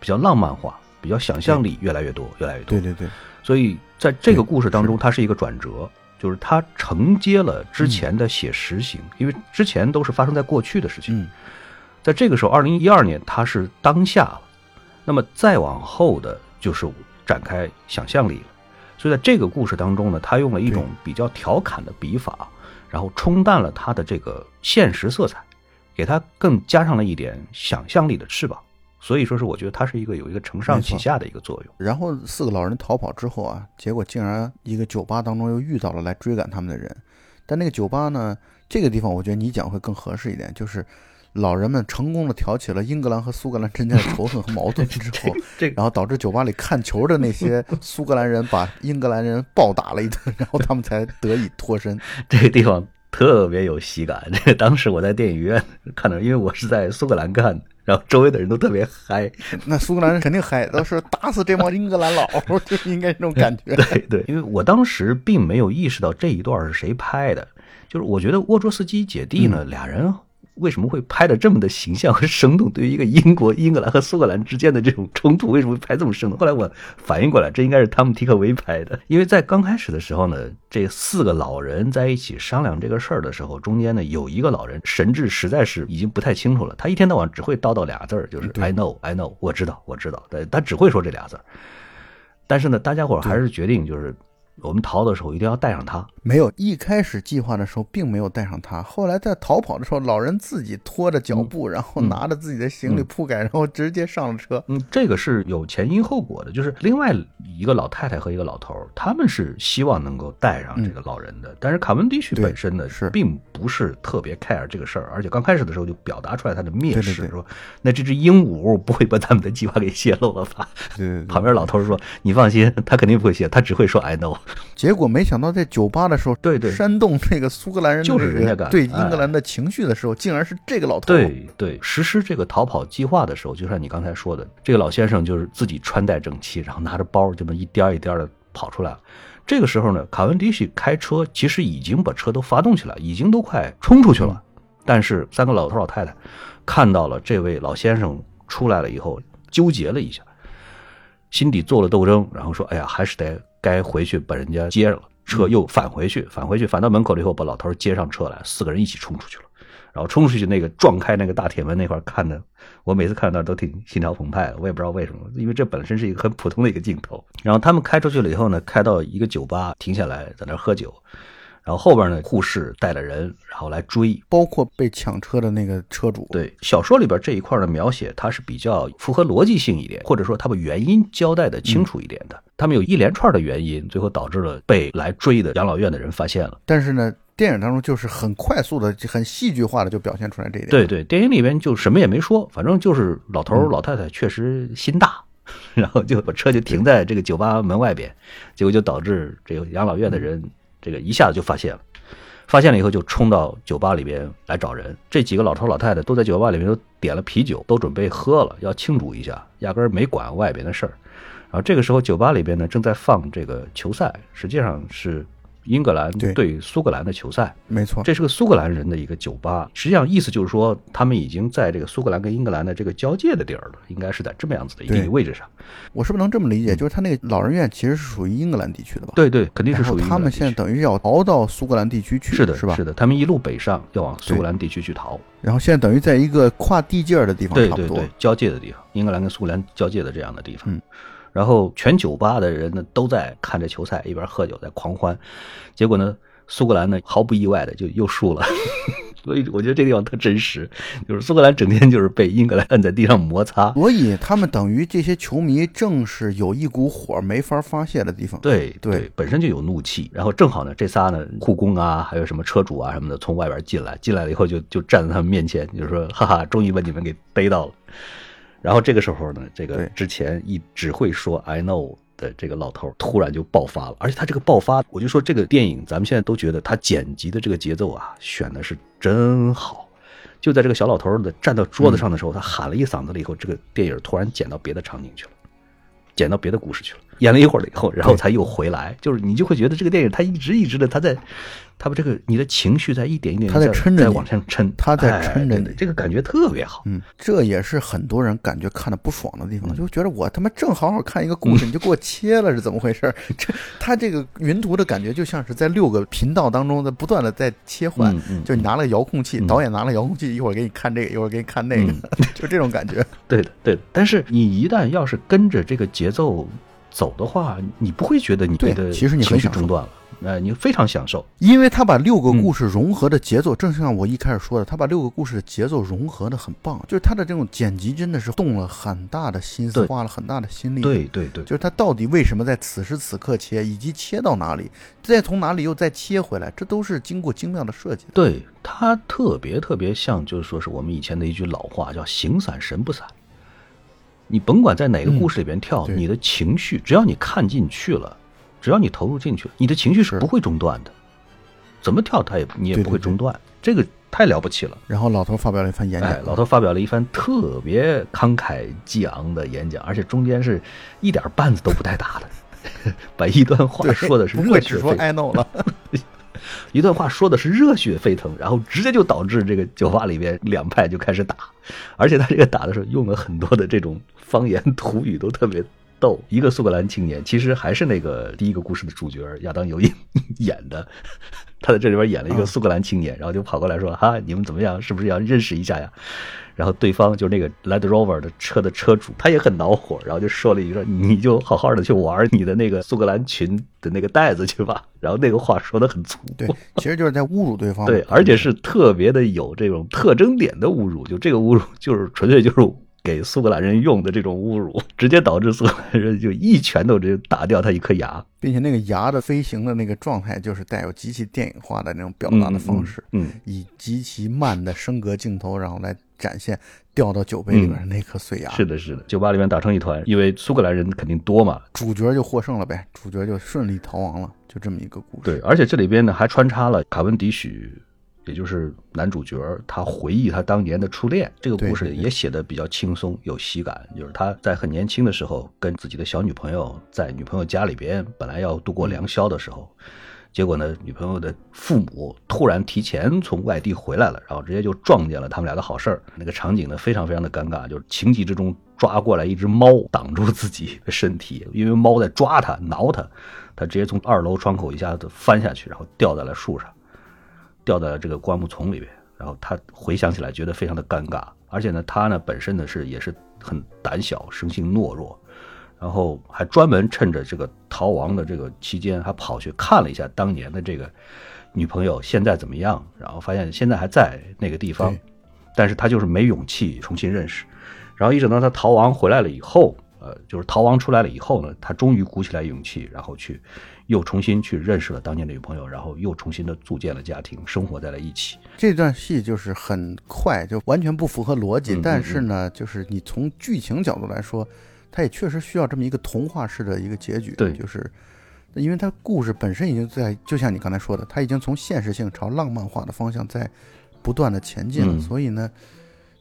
比较浪漫化，比较想象力越来越多，越来越多。对对对，所以在这个故事当中，它是一个转折，就是它承接了之前的写实型，因为之前都是发生在过去的事情，嗯，在这个时候，二零一二年它是当下了，那么再往后的就是展开想象力了。所以在这个故事当中呢，他用了一种比较调侃的笔法，然后冲淡了他的这个现实色彩，给他更加上了一点想象力的翅膀。所以说是我觉得它是一个有一个承上启下的一个作用。然后四个老人逃跑之后啊，结果竟然一个酒吧当中又遇到了来追赶他们的人，但那个酒吧呢，这个地方我觉得你讲会更合适一点，就是老人们成功的挑起了英格兰和苏格兰之间的仇恨和矛盾之后，这个然后导致酒吧里看球的那些 苏格兰人把英格兰人暴打了一顿，然后他们才得以脱身。这个地方特别有喜感。这个当时我在电影院看的，因为我是在苏格兰看的，然后周围的人都特别嗨。那苏格兰人肯定嗨，都是打死这帮英格兰佬，就是应该这种感觉。对对，因为我当时并没有意识到这一段是谁拍的，就是我觉得沃卓斯基姐弟呢，俩人为什么会拍的这么的形象和生动？对于一个英国、英格兰和苏格兰之间的这种冲突，为什么会拍这么生动？后来我反应过来，这应该是汤姆·提克维拍的，因为在刚开始的时候呢，这四个老人在一起商量这个事儿的时候，中间呢有一个老人神志实在是已经不太清楚了，他一天到晚只会叨叨俩字儿，就是 I know, I know，我知道，我知道，对，他只会说这俩字儿。但是呢，大家伙儿还是决定，就是我们逃的时候一定要带上他。没有，一开始计划的时候并没有带上他，后来在逃跑的时候，老人自己拖着脚步，然后拿着自己的行李铺盖，然后直接上了车。嗯，这个是有前因后果的，就是另外一个老太太和一个老头，他们是希望能够带上这个老人的，但是卡文迪许本身呢是并不是特别 care 这个事儿，而且刚开始的时候就表达出来他的蔑视，说那这只鹦鹉不会把咱们的计划给泄露了吧？对对对旁边老头说你放心，他肯定不会泄，他只会说 I know。结果没想到在酒吧的时候，对对煽动这个苏格兰人就是人家干对英格兰的情绪的时候，竟然是这个老头。，对对，实施这个逃跑计划的时候，就像你刚才说的，这个老先生就是自己穿戴整齐，然后拿着包这么一颠儿一颠的跑出来了。这个时候呢，卡文迪许开车其实已经把车都发动起来，已经都快冲出去了。但是三个老头老太太看到了这位老先生出来了以后，纠结了一下，心底做了斗争，然后说：“哎呀，还是得该回去把人家接上了。”车又返回去，返回去，返到门口了以后，把老头接上车来，四个人一起冲出去了。然后冲出去那个撞开那个大铁门那块看的，我每次看到都挺心潮澎湃的，我也不知道为什么，因为这本身是一个很普通的一个镜头。然后他们开出去了以后呢，开到一个酒吧停下来，在那喝酒。然后后边呢，护士带着人，然后来追。包括被抢车的那个车主。对小说里边这一块的描写，它是比较符合逻辑性一点，或者说他把原因交代的清楚一点的。他们有一连串的原因，最后导致了被来追的养老院的人发现了。但是呢，电影当中就是很快速的、很戏剧化的就表现出来这一点。对对，电影里边就什么也没说，反正就是老头、老太太确实心大，然后就把车就停在这个酒吧门外边，结果就导致这个养老院的人这个一下子就发现了。发现了以后，就冲到酒吧里边来找人。这几个老头老太太都在酒吧里面都点了啤酒，都准备喝了，要庆祝一下，压根儿没管外边的事儿。然后这个时候，酒吧里边呢正在放这个球赛，实际上是英格兰对对苏格兰的球赛。没错。这是个苏格兰人的一个酒吧，实际上意思就是说，他们已经在这个苏格兰跟英格兰的这个交界的地儿了，应该是在这么样子的一个对位置上。我是不是能这么理解？就是他那个老人院其实是属于英格兰地区的吧？对对，肯定是属于他们现在等于要逃到苏格兰地区去，是的，是吧？是的，他们一路北上，要往苏格兰地区去逃。然后现在等于在一个跨地界儿的地方，差不多。对对对，交界的地方，英格兰跟苏格兰交界的这样的地方。嗯然后全酒吧的人呢都在看着球赛，一边喝酒在狂欢。结果呢，苏格兰呢毫不意外的就又输了。所以我觉得这地方特真实，就是苏格兰整天就是被英格兰摁在地上摩擦。所以他们等于这些球迷正是有一股火没法发泄的地方。对对本身就有怒气，然后正好呢，这仨呢，护工啊，还有什么车主啊什么的，从外边进来，进来了以后就就站在他们面前，就是说，哈哈，终于把你们给逮到了。然后这个时候呢，这个之前一只会说 I know 的这个老头突然就爆发了，而且他这个爆发，我就说这个电影，咱们现在都觉得他剪辑的这个节奏啊，选的是真好。就在这个小老头的站到桌子上的时候，他喊了一嗓子了以后，这个电影突然剪到别的场景去了，剪到别的故事去了。演了一会儿了以后，然后才又回来，就是你就会觉得这个电影它一直一直的他在，他把这个你的情绪在一点一点他在撑着你。往上撑，他在撑着这个感觉特别好。嗯，这也是很多人感觉看的不爽的地嗯。方，就觉得我他妈正好好看一个故事，你就给我切了，是怎么回事？这他这个云图的感觉就像是在六个频道当中在不断的在切换，就你拿了遥控器，嗯。导演拿了遥控器，一会儿给你看这个，一会儿给你看那个，就这种感觉。对的，对的。但是你一旦要是跟着这个节奏走的话，你不会觉得你对的其实你很情绪中断了，呃，你非常享受。因为他把六个嗯故事融合的节奏，正像我一开始说的，他把六个故事的节奏融合的很棒，就是他的这种剪辑真的是动了很大的心思，花了很大的心力。对对对就是他到底为什么在此时此刻切，以及切到哪里，再从哪里又再切回来，这都是经过精妙的设计的。对，他特别特别像，就是说是我们以前的一句老话，叫“形散神不散”。你甭管在哪个故事里边跳，嗯你的情绪，只要你看进去了，只要你投入进去了，你的情绪是是不会中断的。怎么跳，它也你也不会中断，这个太了不起了。然后老头发表了一番演讲，哎，老头发表了一番特别慷慨激昂的演讲，而且中间是一点绊子都不带打的，把一段话说的是热血沸腾。一段话说的是热血沸腾，然后直接就导致这个酒吧里边两派就开始打，而且他这个打的时候用了很多的这种方言土语，都特别逗。一个苏格兰青年，其实还是那个第一个故事的主角亚当尤因 演的，他在这里边演了一个苏格兰青年，然后就跑过来说：“哈，你们怎么样？是不是要认识一下呀？”然后对方就是那个 Land Rover 的车的车主，他也很恼火，然后就说了一句说：“你就好好的去玩你的那个苏格兰裙的那个袋子去吧。”然后那个话说的很粗，对，其实就是在侮辱对方。对，而且是特别的有这种特征点的侮辱，就这个侮辱就是纯粹就是给苏格兰人用的这种侮辱，直接导致苏格兰人就一拳头直接打掉他一颗牙，并且那个牙的飞行的那个状态，就是带有极其电影化的那种表达的方式，嗯，以极其慢的升格镜头，然后来展现掉到酒杯里边那颗碎牙。嗯是的，是的，酒吧里面打成一团，因为苏格兰人肯定多嘛，主角就获胜了呗，主角就顺利逃亡了，就这么一个故事。对，而且这里边呢还穿插了卡文迪许，也就是男主角，他回忆他当年的初恋。这个故事也写的比较轻松有喜感，就是他在很年轻的时候跟自己的小女朋友在女朋友家里边，本来要度过良宵的时候。结果呢，女朋友的父母突然提前从外地回来了，然后直接就撞见了他们俩的好事儿。那个场景呢，非常非常的尴尬，就是情急之中抓过来一只猫挡住自己的身体，因为猫在抓他、挠他，他直接从二楼窗口一下子翻下去，然后掉在了树上，掉在了这个灌木丛里边。然后他回想起来，觉得非常的尴尬，而且呢，他呢本身呢是也是很胆小、生性懦弱，然后还专门趁着这个逃亡的这个期间，还跑去看了一下当年的这个女朋友现在怎么样，然后发现现在还在那个地方，但是他就是没勇气重新认识。然后一直到他逃亡回来了以后，呃，就是逃亡出来了以后呢，他终于鼓起来勇气，然后去又重新去认识了当年的女朋友，然后又重新的组建了家庭，生活在了一起。这段戏就是很快，就完全不符合逻辑，嗯嗯但是呢，就是你从剧情角度来说，它也确实需要这么一个童话式的一个结局。对就是因为它故事本身已经在，就像你刚才说的，它已经从现实性朝浪漫化的方向在不断的前进了，嗯所以呢。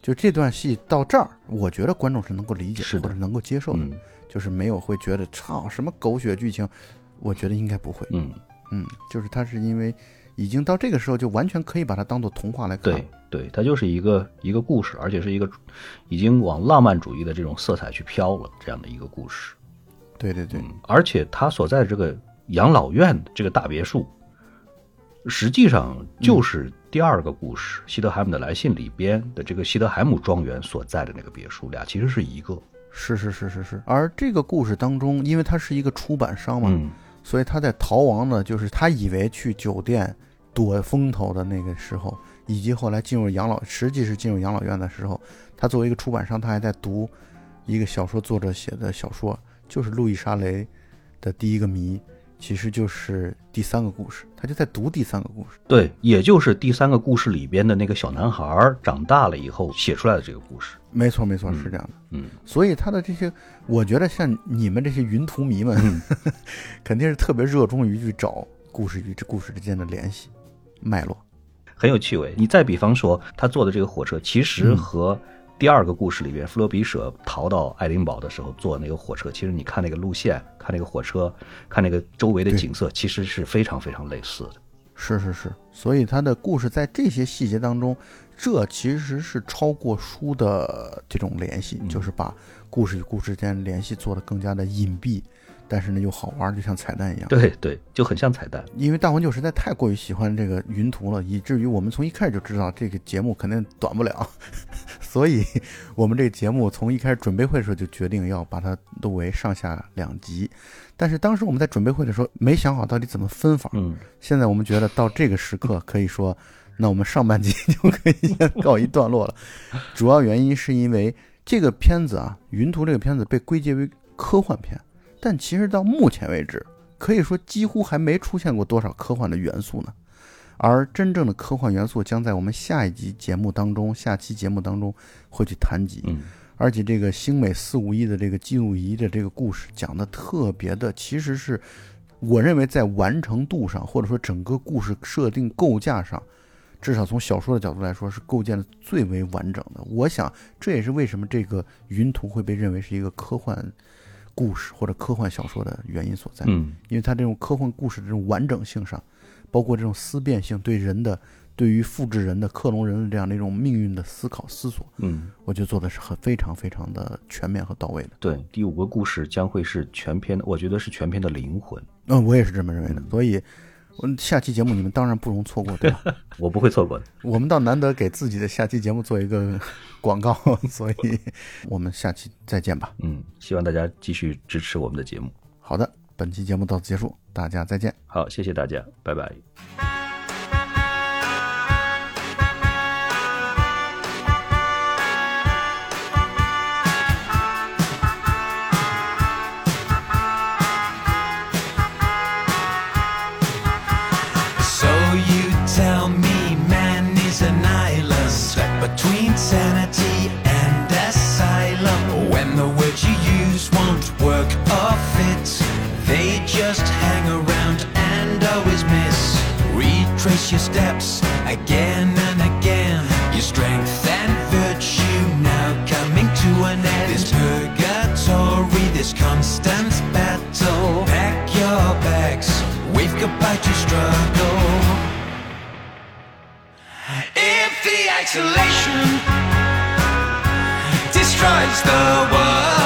就这段戏到这儿，我觉得观众是能够理解或者能够接受的，嗯就是没有会觉得操什么狗血剧情，我觉得应该不会。嗯，嗯，就是他是因为已经到这个时候，就完全可以把它当做童话来看。对对，它就是一个一个故事，而且是一个已经往浪漫主义的这种色彩去飘了这样的一个故事。对对对，嗯，而且他所在的这个养老院这个大别墅，实际上就是第二个故事《西德海姆的来信》里边的这个西德海姆庄园所在的那个别墅，俩其实是一个。是是是是是。而这个故事当中，因为他是一个出版商嘛，嗯所以他在逃亡呢，就是他以为去酒店躲风头的那个时候，以及后来进入养老，实际是进入养老院的时候，他作为一个出版商，他还在读一个小说作者写的小说，就是路易莎雷的第一个谜，其实就是第三个故事，他就在读第三个故事。对，也就是第三个故事里边的那个小男孩长大了以后写出来的这个故事。没错，没错，嗯是这样的。嗯所以他的这些，我觉得像你们这些云图迷们，嗯 肯定是特别热衷于去找故事与这故事之间的联系脉络。很有趣味。你再比方说，他坐的这个火车，其实嗯和第二个故事里边，弗罗比舍逃到爱丁堡的时候坐那个火车，其实你看那个路线，看那个火车，看那个周围的景色，其实是非常非常类似的。是是是，所以他的故事在这些细节当中，这其实是超过书的这种联系，嗯就是把故事与故事之间联系做得更加的隐蔽，但是呢又好玩，就像彩蛋一样。对对，就很像彩蛋。因为大黄舅实在太过于喜欢这个云图了，以至于我们从一开始就知道这个节目肯定短不了，所以我们这个节目从一开始准备会的时候就决定要把它录为上下两集。但是当时我们在准备会的时候没想好到底怎么分法，嗯，现在我们觉得到这个时刻可以说，那我们上半集 就可以先告一段落了。主要原因是因为这个片子啊，《云图》这个片子被归结为科幻片，但其实到目前为止，可以说几乎还没出现过多少科幻的元素呢。而真正的科幻元素将在我们下一集节目当中、下期节目当中会去谈及。嗯而且这个星美四五一的这个记录仪的这个故事讲的特别的，其实是我认为在完成度上，或者说整个故事设定构架上，至少从小说的角度来说，是构建的最为完整的。我想这也是为什么这个云图会被认为是一个科幻故事或者科幻小说的原因所在。嗯因为它这种科幻故事的这种完整性上，包括这种思辨性，对人的对于复制人的克隆人的这样的一种命运的思考思索，嗯，我觉得做的是很非常非常的全面和到位的。对，第五个故事将会是全篇的，我觉得是全篇的灵魂。嗯，我也是这么认为的。所以，我下期节目你们当然不容错过，对吧？我不会错过的。我们倒难得给自己的下期节目做一个广告，所以我们下期再见吧。嗯，希望大家继续支持我们的节目。好的，本期节目到此结束，大家再见。好，谢谢大家，拜拜。Isolation destroys the worry,